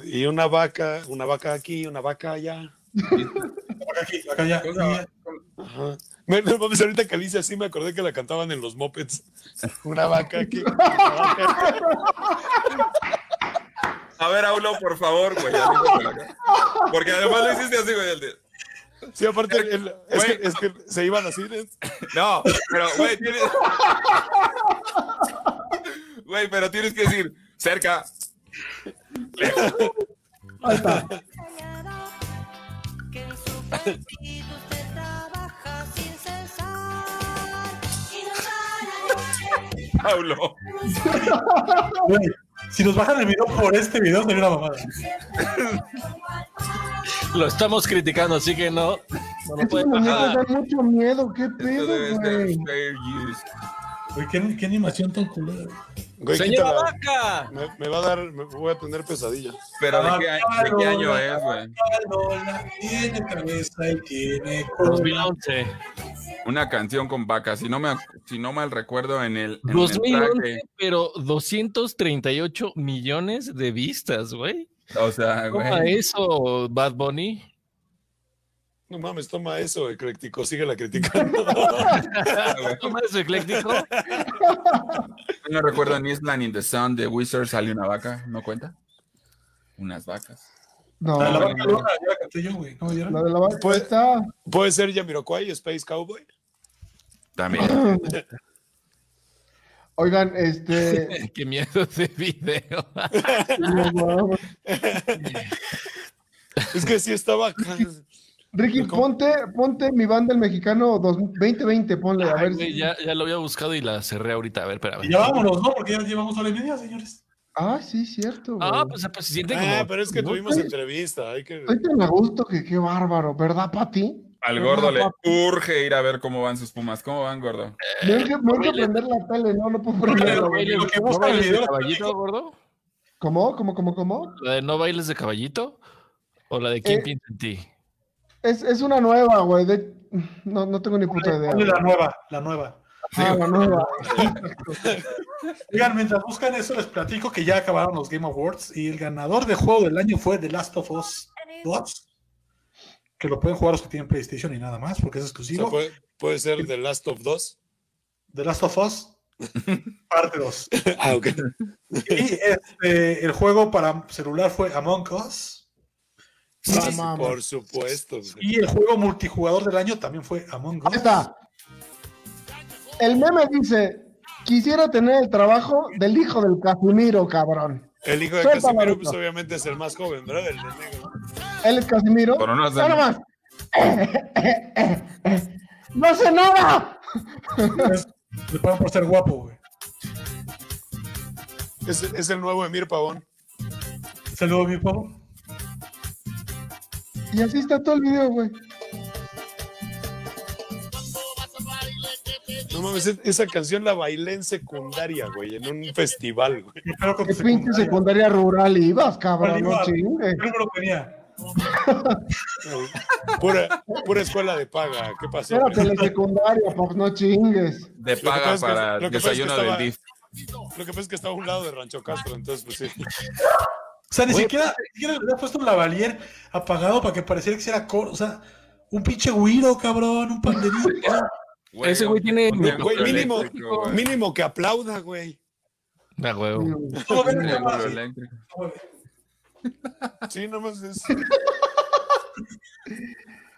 B: Y una vaca, una vaca aquí, una vaca allá.
D: Aquí, acá ya.
C: Cosa-
B: Ajá. Mames, ahorita que dice así me acordé que la cantaban en los mopeds. Una vaca aquí. una vaca allá.
C: A ver, Aulo, por favor, güey. Porque además lo hiciste así, güey. el
B: Sí, aparte, el- es, que, es que se iban así. ¿eh?
C: No, pero, güey, tienes. Güey, pero tienes que decir cerca.
E: Ahí está.
D: Güey, Si nos bajan el video por este video, sería una mamada.
A: Lo estamos criticando, así que no. No lo pueden bajar.
E: dan mucho miedo. ¿Qué pedo. Güey,
D: ¿qué, qué animación tan culera.
B: Güey,
A: ¡Señora
B: quítala.
A: vaca!
B: Me, me va a dar, me voy a tener pesadilla.
C: Pero ¿de qué, año- de qué año es, güey?
D: Tiene cabeza y tiene cola.
A: 2011.
C: Una canción con vacas. Si no, me, si no mal recuerdo, en el, en el
A: 2011,
C: traje.
A: pero 238 millones de vistas, güey.
C: O sea, güey.
A: eso, Bad Bunny.
B: No mames, toma eso, ecléctico, síguela criticando.
A: Toma eso, ecléctico.
C: No recuerdo en Island in the Sun de Wizard sale una vaca. ¿No cuenta? Unas vacas.
E: No,
D: La de la
E: la
D: vaca la güey. ¿No me dieron?
E: de la vaca
B: Pues-
E: está.
B: Puede ser Jamiroquai, Space Cowboy.
C: También.
E: Oigan, este.
A: Qué miedo de video.
B: Es que sí estaba.
E: Ricky, ponte, ponte mi banda el mexicano dos- 2020, ponle, a ver
A: güey,
E: si.
A: ya, ya lo había buscado y la cerré ahorita. A ver, espérame.
D: Y ya vámonos, ¿no? Porque ya llevamos hora y media, señores.
E: Ah, sí, cierto.
A: Ah, pues, pues se siente
B: Ah,
A: como.
B: pero es que
A: ¿no?
B: tuvimos entrevista. Hay que...
E: Estoy tan a gusto que qué bárbaro, ¿verdad, Pati?
C: Al gordo le urge ir a ver cómo van sus pumas. ¿Cómo van, gordo?
E: Me que prender la tele, no, no puedo
A: ¿No
E: prenderla.
A: bailes,
E: güey.
D: Lo que
A: no
D: busca el
A: bailes de
D: video,
A: caballito, gordo?
E: ¿Cómo? ¿Cómo, cómo, cómo?
A: ¿La de no bailes de caballito? ¿O la de quién
E: Eh,
A: piensa en ti?
E: Es, es una nueva, güey. de- No, no tengo ni puta idea. Güey.
D: la nueva, la nueva.
E: Ah, la nueva.
D: Oigan, mientras buscan eso, les platico que ya acabaron los Game Awards y el ganador de juego del año fue The Last of Us 2. Que lo pueden jugar los que tienen PlayStation y nada más, porque es
B: O
D: exclusivo.
B: sea, puede, puede ser The Last of Us.
D: The Last of Us, parte 2.
B: Ah, ok.
D: Y este, el juego para celular fue Among Us.
E: No.
B: Por supuesto. güey.
D: Y el juego multijugador del año también fue Among
E: Ahí
D: Us.
E: está. El meme dice: Quisiera tener el trabajo del hijo del Casimiro, cabrón.
B: El hijo de Casimiro, pues obviamente es el más joven, ¿verdad? El negro.
E: Él es Casimiro.
C: Pero no
E: Nada más. ¡No sé nada!
D: Le pagan por ser guapo, güey.
B: Es, es el nuevo Emir Pavón.
D: Saludos, mi pavo.
E: Y así está todo el video, güey.
B: No mames, e- esa canción la bailé en secundaria, güey, en un festival, güey.
E: Qué pinche secundaria rural ibas, cabrón. No chingues.
B: Pura, pura escuela de paga. ¿Qué pasó?
E: Era telesecundaria, pues no chingues.
C: De paga
B: pasa es que-
C: para desayuno
B: estaba-
C: del DIF.
B: Lo que pasa es que estaba a un lado de Rancho Castro, entonces, pues sí.
D: O sea, ni
A: Oye,
D: siquiera, ni siquiera le había puesto un lavalier apagado para que pareciera que era coro. O sea, un pinche güiro, cabrón, un panderito.
A: Ese güey tiene-
B: Güey, mínimo,
C: güey.
B: mínimo que aplauda, güey.
A: Ah, huevo.
D: Nomás.
C: eléctrico.
B: Sí, nomás es.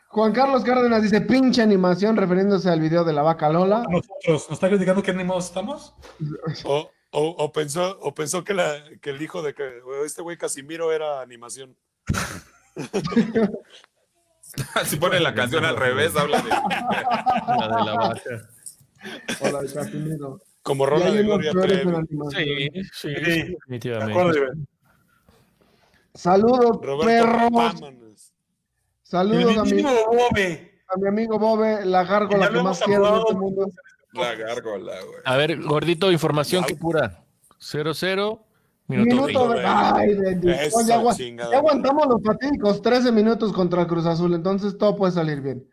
E: Juan Carlos Cárdenas dice: pinche animación, refiriéndose al video de la vaca Lola.
D: Nosotros, ¿nos está criticando qué animados estamos?
B: O, o, o pensó, o pensó que, la, que el hijo de que- este güey Casimiro era animación.
C: Si pone la canción al revés, habla de.
A: La de la vaca.
E: Hola, de Casimiro.
B: Como
E: Y
B: rola de Gloria Trevi.
A: Sí, sí,
D: Sí. Me
A: definitivamente.
E: Saludos,
B: Roberto
E: perros. Saludos a mi, a mi amigo Bobe, la gárgola
D: Ya
E: que
D: lo
E: más
D: hemos
E: quiero en este mundo.
C: La gárgola, güey.
A: A ver, gordito, información que pura. 0-0, minuto,
E: Minuto
A: 20.
E: de... Ay, bendito.
B: Eso,
E: ya,
B: chingada
E: aguantamos los fatídicos 13 minutos contra el Cruz Azul, entonces todo puede salir bien.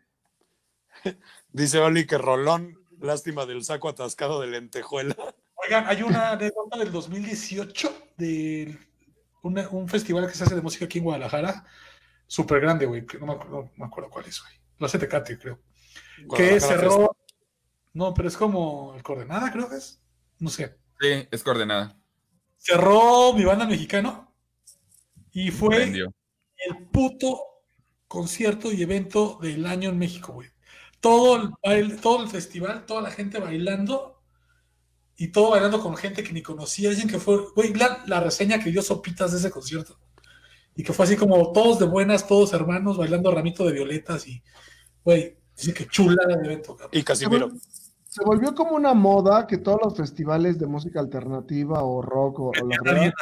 B: Dice Oli que Rolón, lástima del saco atascado de lentejuela.
D: Oigan, hay una anécdota del 2018 de una- un festival que se hace de música aquí en Guadalajara, súper grande, güey, no me, acuerdo, no me acuerdo cuál es, güey. Lo hace Tecate, creo. Que cerró. No, pero es como el Coordenada, creo que es. No sé.
C: Sí, es coordenada.
D: Cerró mi banda mexicano y fue
C: Vendió.
D: el puto concierto y evento del año en México, güey. Todo el baile, todo el festival, toda la gente bailando y todo bailando con gente que ni conocía. Dicen que fue, güey, la, la reseña que dio Sopitas de ese concierto. Y que fue así como todos de buenas, todos hermanos, bailando ramito de violetas y, güey, dicen que chula de evento, cabrón.
B: Y Casimiro.
E: Se volvió como una moda que todos los festivales de música alternativa o rock o, o la verdad,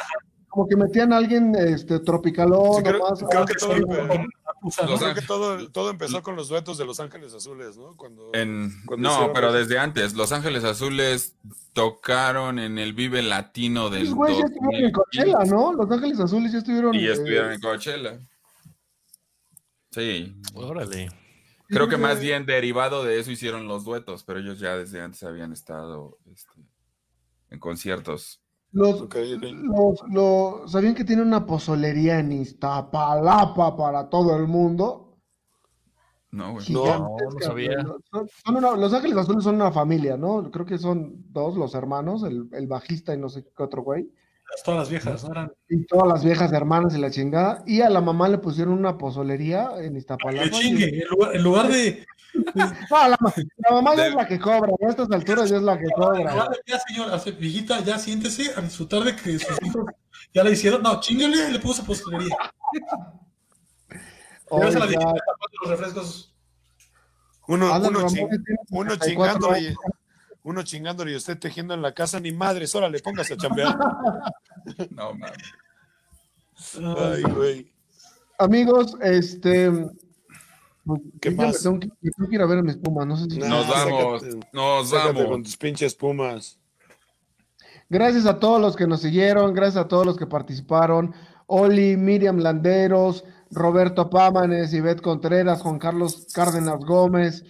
E: como que metían a alguien este, tropicalón
B: Sí, creo-
E: nomás,
B: creo que todo-.
C: Los
B: Creo que todo, todo empezó con los duetos de Los Ángeles Azules, ¿no? Cuando,
C: En...
B: cuando
C: No, pero
B: eso.
C: desde antes. Los Ángeles Azules tocaron en el Vive Latino del
E: Esos güeyes ya estuvieron en
C: 2015
E: Coachella, ¿no? Los Ángeles Azules ya estuvieron.
C: Y ya
E: eh,
C: estuvieron en Coachella. Sí.
A: Órale.
C: Creo que más bien derivado de eso hicieron los duetos, pero ellos ya desde antes habían estado este, en conciertos.
E: Los, los, los- ¿Sabían que tiene una pozolería en Iztapalapa para todo el mundo?
C: No, güey.
E: Gigantesca,
A: no sabía.
E: Son- son una- los Ángeles Azules son una familia, ¿no? Creo que son dos los hermanos, el, el bajista y no sé qué otro güey.
D: Todas las viejas, ¿no? Eran
E: Y todas las viejas hermanas y la chingada. Y a la mamá le pusieron una pozolería en Iztapalapa.
D: que chingue. En lugar, en lugar de
E: No, la, la mamá ya es la que cobra, a estas alturas ya es la que cobra.
D: Ya, ya, señor, hace- viejita, ya siéntese a disfrutar de que sus hijos ya le hicieron. No, chingale, le puso postelería. Ya se la
E: Oiga,
D: viejita tapando los refrescos.
B: Uno, uno, ching- uno
E: 64
B: chingándole,
E: años.
B: Uno chingándole y usted tejiendo en la casa, ni madres, órale, póngase a chambear.
C: No, mames.
B: Ay, güey.
E: Amigos, este.
B: ¿Qué
E: ya me
B: más?
E: Tengo que, me tengo que ir a ver a mis pumas, no sé si.
B: Nah,
C: Nos vamos,
B: sácate-
C: nos
B: sácate con
C: vamos.
B: tus pinches pumas.
E: Gracias a todos los que nos siguieron, gracias a todos los que participaron. Oli, Miriam Landeros, Roberto Pámanes, Ivette Contreras, Juan Carlos Cárdenas Gómez,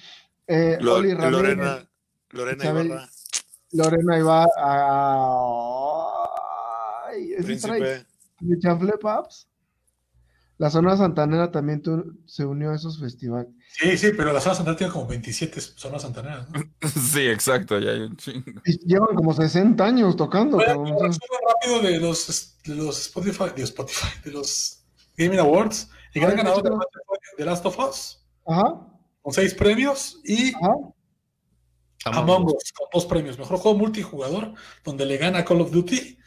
E: eh,
B: Lo-
E: Oli Ramírez,
B: Lorena, Lorena
E: Isabel-
B: Ibarra,
E: Lorena Iba. Ay, ¿ese trae
B: Príncipe.
E: chanfle, Paps? La zona santanera también tu- se unió a esos festivales.
D: Sí, sí, pero la zona santanera tiene como 27 zonas santaneras. ¿no?
C: Sí, exacto, ya hay un chingo.
E: Y llevan como 60 años tocando.
D: Bueno,
E: cabrón.
D: un resumen rápido de los, de los Spotify, de Spotify, de los Gaming Awards. El gran
E: A ver,
D: ganador de. The Last of Us,
E: Ajá,
D: con seis premios, y
E: ajá.
D: Among Us, con dos premios. Mejor juego multijugador, donde le gana Call of Duty,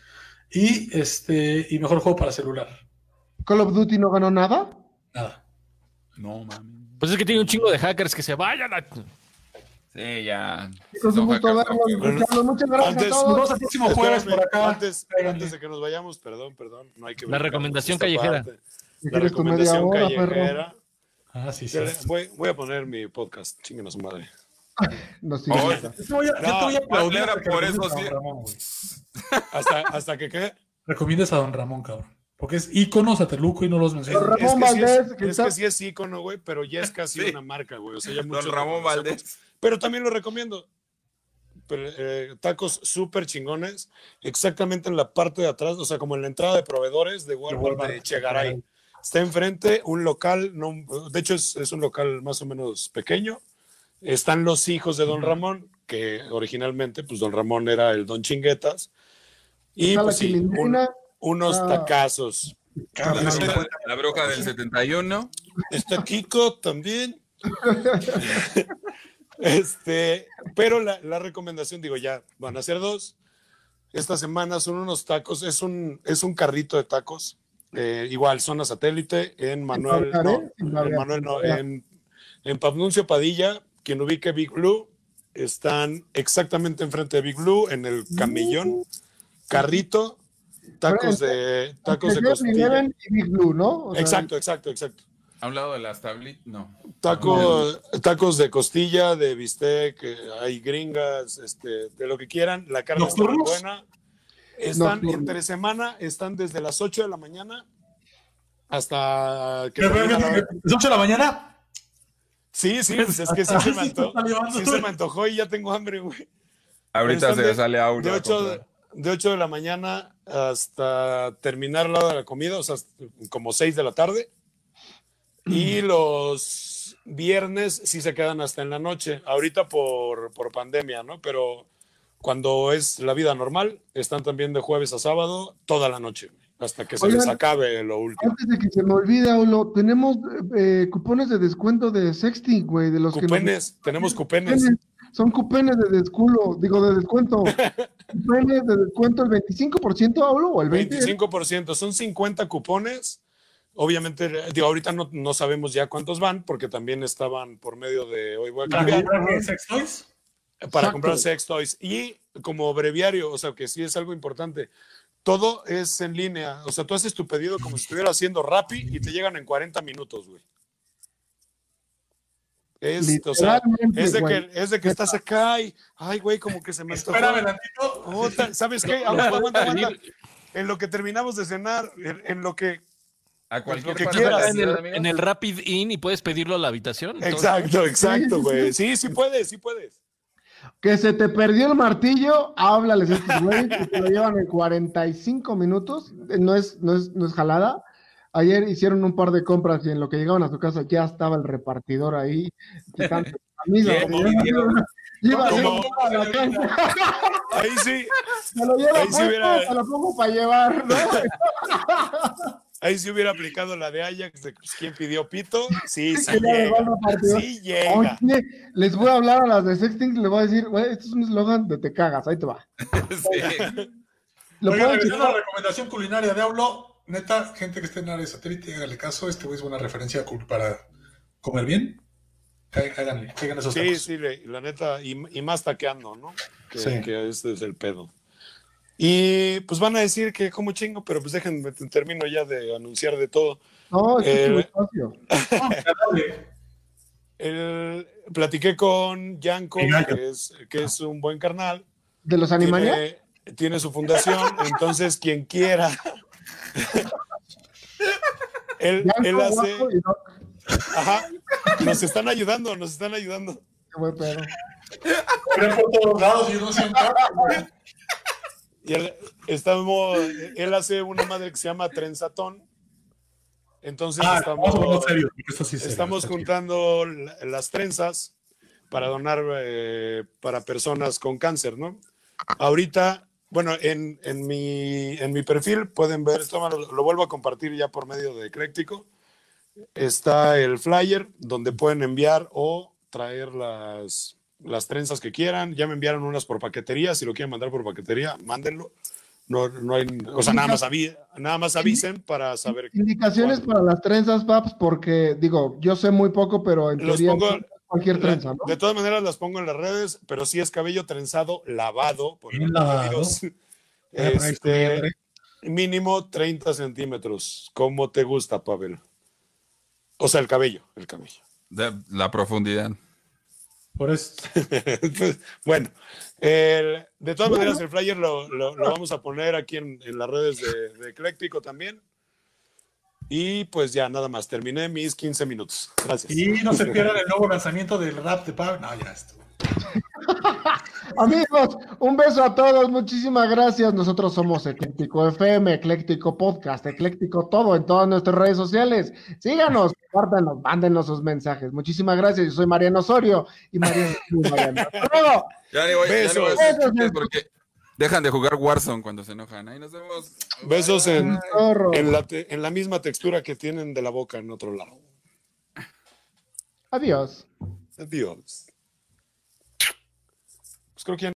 D: y este y mejor juego para celular.
E: Call of Duty no ganó nada.
D: Nada.
C: No, mami.
A: Pues es que tiene un chingo de hackers que se vayan a...
C: Sí, ya.
E: Su
C: No,
E: gusto verlos. Muchas gracias
B: Antes-
E: a
D: Nos
E: todos.
D: vemos el próximo jueves
B: Espérame,
D: por acá.
B: Antes, antes de que nos vayamos, perdón, perdón, no hay que
A: La recomendación callejera.
B: La recomendación
E: hora, perro.
B: callejera.
D: Ah, sí, sí.
B: Voy, voy a poner mi podcast, chinguen a su madre.
E: No, sí,
C: Oh.
D: Yo te voy a, yo te
B: No,
D: voy a aplaudir
C: era por eso sí.
D: Don Ramón, güey.
B: Hasta, hasta que qué.
D: Recomiendes a Don Ramón, cabrón. Porque es ícono sateluco y no los
B: Es,
D: menciono.
E: Ramón
B: es que sí
E: Valdés,
B: es,
E: que
B: es que sí es ícono, güey, pero ya es casi
C: Sí.
B: una marca, güey. O sea, ya
C: Don Ramón. Valdés.
B: Pero también lo recomiendo. Pero, eh, tacos súper chingones, exactamente en la parte de atrás, o sea, como en la entrada de proveedores de Walmart,
D: Walmart.
B: de Chegaray. Está enfrente un local, no, de hecho es, es un local más o menos pequeño. Están los hijos de Don Ramón, que originalmente, pues Don Ramón era el Don Chinguetas. Y
E: la
B: pues sí, un- unos
E: Ah.
B: tacazos.
C: La bruja del 71.
B: Está Kiko también. este, pero la, la recomendación, digo, ya van a ser dos. Esta semana son unos tacos, es un, es un carrito de tacos. eh, igual, zona satélite en Manuel.
E: En
B: Manuel, no, en Pabnuncio Padilla, quien ubique Big Blue, están exactamente enfrente de Big Blue, en el camellón, carrito, tacos de, tacos de costilla.
E: 7-Eleven y Big Blue, ¿no? O sea,
B: Exacto, exacto, exacto.
C: A un lado de las tablitas. No.
B: Tacos, tacos de costilla, de bistec, eh, hay gringas, este, de lo que quieran. La carne está muy buena. Están
E: Nocturnos.
B: entre semana, están desde las 8 de la mañana hasta que
D: ¿Pero,
B: termina la hora.
D: ¿Es 8 de la mañana?
B: Sí, sí, pues es que sí se me antojó, sí se me antojó y ya tengo hambre, güey.
C: Ahorita se
B: de-
C: sale audio.
B: De
C: a
B: 8,
C: comprar.
B: de 8 de la mañana hasta terminar la hora de la comida, o sea, como 6 de la tarde. Y los viernes sí se quedan hasta en la noche, ahorita por, por pandemia, ¿no? Pero cuando es la vida normal, están también de jueves a sábado toda la noche, hasta que se
E: Oigan.
B: les acabe lo último.
E: Antes de que se me olvide, Aulo, tenemos eh, cupones de descuento de sexting, güey, de los que nos-
B: Cupenes, tenemos cupenes.
E: Son cupenes de desculo, digo, de descuento. cupenes de descuento, el 25%, Aulo, o el 20%.
B: 25%, son 50 cupones. Obviamente, digo, ahorita no, no sabemos ya cuántos van, porque también estaban por medio de hoy voy a
D: ¿Para
B: cambiar.
D: comprar qué, sex toys?
B: para
E: Exacto.
B: comprar sex toys. Y como breviario, o sea, que sí es algo importante, todo es en línea. O sea, tú haces tu pedido como si estuviera haciendo Rappi y te llegan en 40 minutos, güey. Es, o sea, es de, que, es de que estás acá y, ay, güey, como que se me antojó.
D: Espérame tantito.
B: ¿Sabes qué? Aguanta, aguanta, aguanta. En lo que terminamos de cenar, en, en lo que...
C: A cualquier
B: lo que quieras.
A: en, el, en el Rapid In y puedes pedirlo a la habitación. entonces-
B: Exacto, exacto, güey. Sí, sí puedes, sí puedes.
E: Que se te perdió el martillo, háblales a estos güeyes que te lo llevan en 45 minutos. No es, no es, no es jalada. Ayer hicieron un par de compras y en lo que llegaban a su casa ya estaba el repartidor ahí.
B: Ahí sí.
E: Me lo llevo
B: Ahí sí hubiera-
E: te lo pongo para llevar, ¿no?
B: ahí sí hubiera aplicado la de Ajax de pues, quién pidió pito. Sí, sí llega. Sí llega.
E: Oye, les voy a hablar a las de Sexting, les voy a decir, güey, esto es un eslogan de te cagas, ahí te va.
C: Sí.
E: Lo
D: Oiga, la recomendación culinaria de Hablo, neta, gente que esté en área de satélite, hágale caso, este güey es buena referencia para comer bien. Há- Háganle, hagan esos
B: Sí,
D: tacos.
B: sí, la neta, y, y más taqueando, ¿no? Que,
D: Sí.
B: que este es el pedo. Y pues van a decir que como chingo, pero pues déjenme, termino ya de anunciar de todo.
E: No, es tu
B: Eh,
E: espacio.
D: Agradable.
B: El- platiqué con Yanko, que es, que es un buen carnal.
E: ¿De los Animaniacs?
B: Tiene, tiene su fundación, entonces quien quiera. él, él hace. Ajá, nos están ayudando, nos están ayudando.
E: qué buen pedo.
D: Por todos lados y uno siempre.
B: Y él, estamos, él hace una madre que se llama Trenzatón. Entonces
D: Ah,
B: estamos,
D: serio, sí serio,
B: juntando la- las trenzas para donar eh, para personas con cáncer, ¿no? Ahorita, bueno, en, en, mi, en mi perfil pueden ver, esto lo, lo vuelvo a compartir ya por medio de Ecléctico. Está el flyer donde pueden enviar o traer las, las trenzas que quieran. Ya me enviaron unas por paquetería. Si lo quieren mandar por paquetería, mándenlo. No, no hay, o sea, nada más, avi- nada más avisen para saber.
E: Indicaciones
B: cuándo.
E: para las trenzas, Paps, porque digo, yo sé muy poco, pero en
B: Los
E: teoría
B: pongo-
E: cualquier trenza, ¿no?
B: De todas maneras las pongo en las redes, pero sí es cabello trenzado, lavado, por
D: lavado.
B: Este, mínimo 30 centímetros. ¿Cómo te gusta, Pavel? O sea, el cabello, el cabello.
C: De- la profundidad.
D: Por eso.
B: Pues, bueno, el- de todas maneras el flyer lo, lo- lo vamos a poner aquí en, en las redes de, de Ecléctico también. Y pues ya, nada más. Terminé mis 15 minutos. Gracias.
D: Y no se pierdan el nuevo lanzamiento del rap de Pablo. No, ya estuvo.
E: Amigos, un beso a todos, muchísimas gracias. Nosotros somos Ecléctico FM, Ecléctico Podcast, Ecléctico Todo en todas nuestras redes sociales. Síganos, compártanos, mándenos sus mensajes. Muchísimas gracias. Yo soy Mariano Osorio y Mariano. y Mariano. Hasta luego.
C: Ya ni voy, ya ni
B: Besos.
C: voy a decir
E: Besos.
C: chistes porque dejan de jugar Warzone cuando se enojan. Ahí nos vemos.
B: Besos en,
E: Zorro.
B: en, la, te- en la misma textura que tienen de la boca en otro lado.
E: Adiós.
B: Adiós. Pues creo que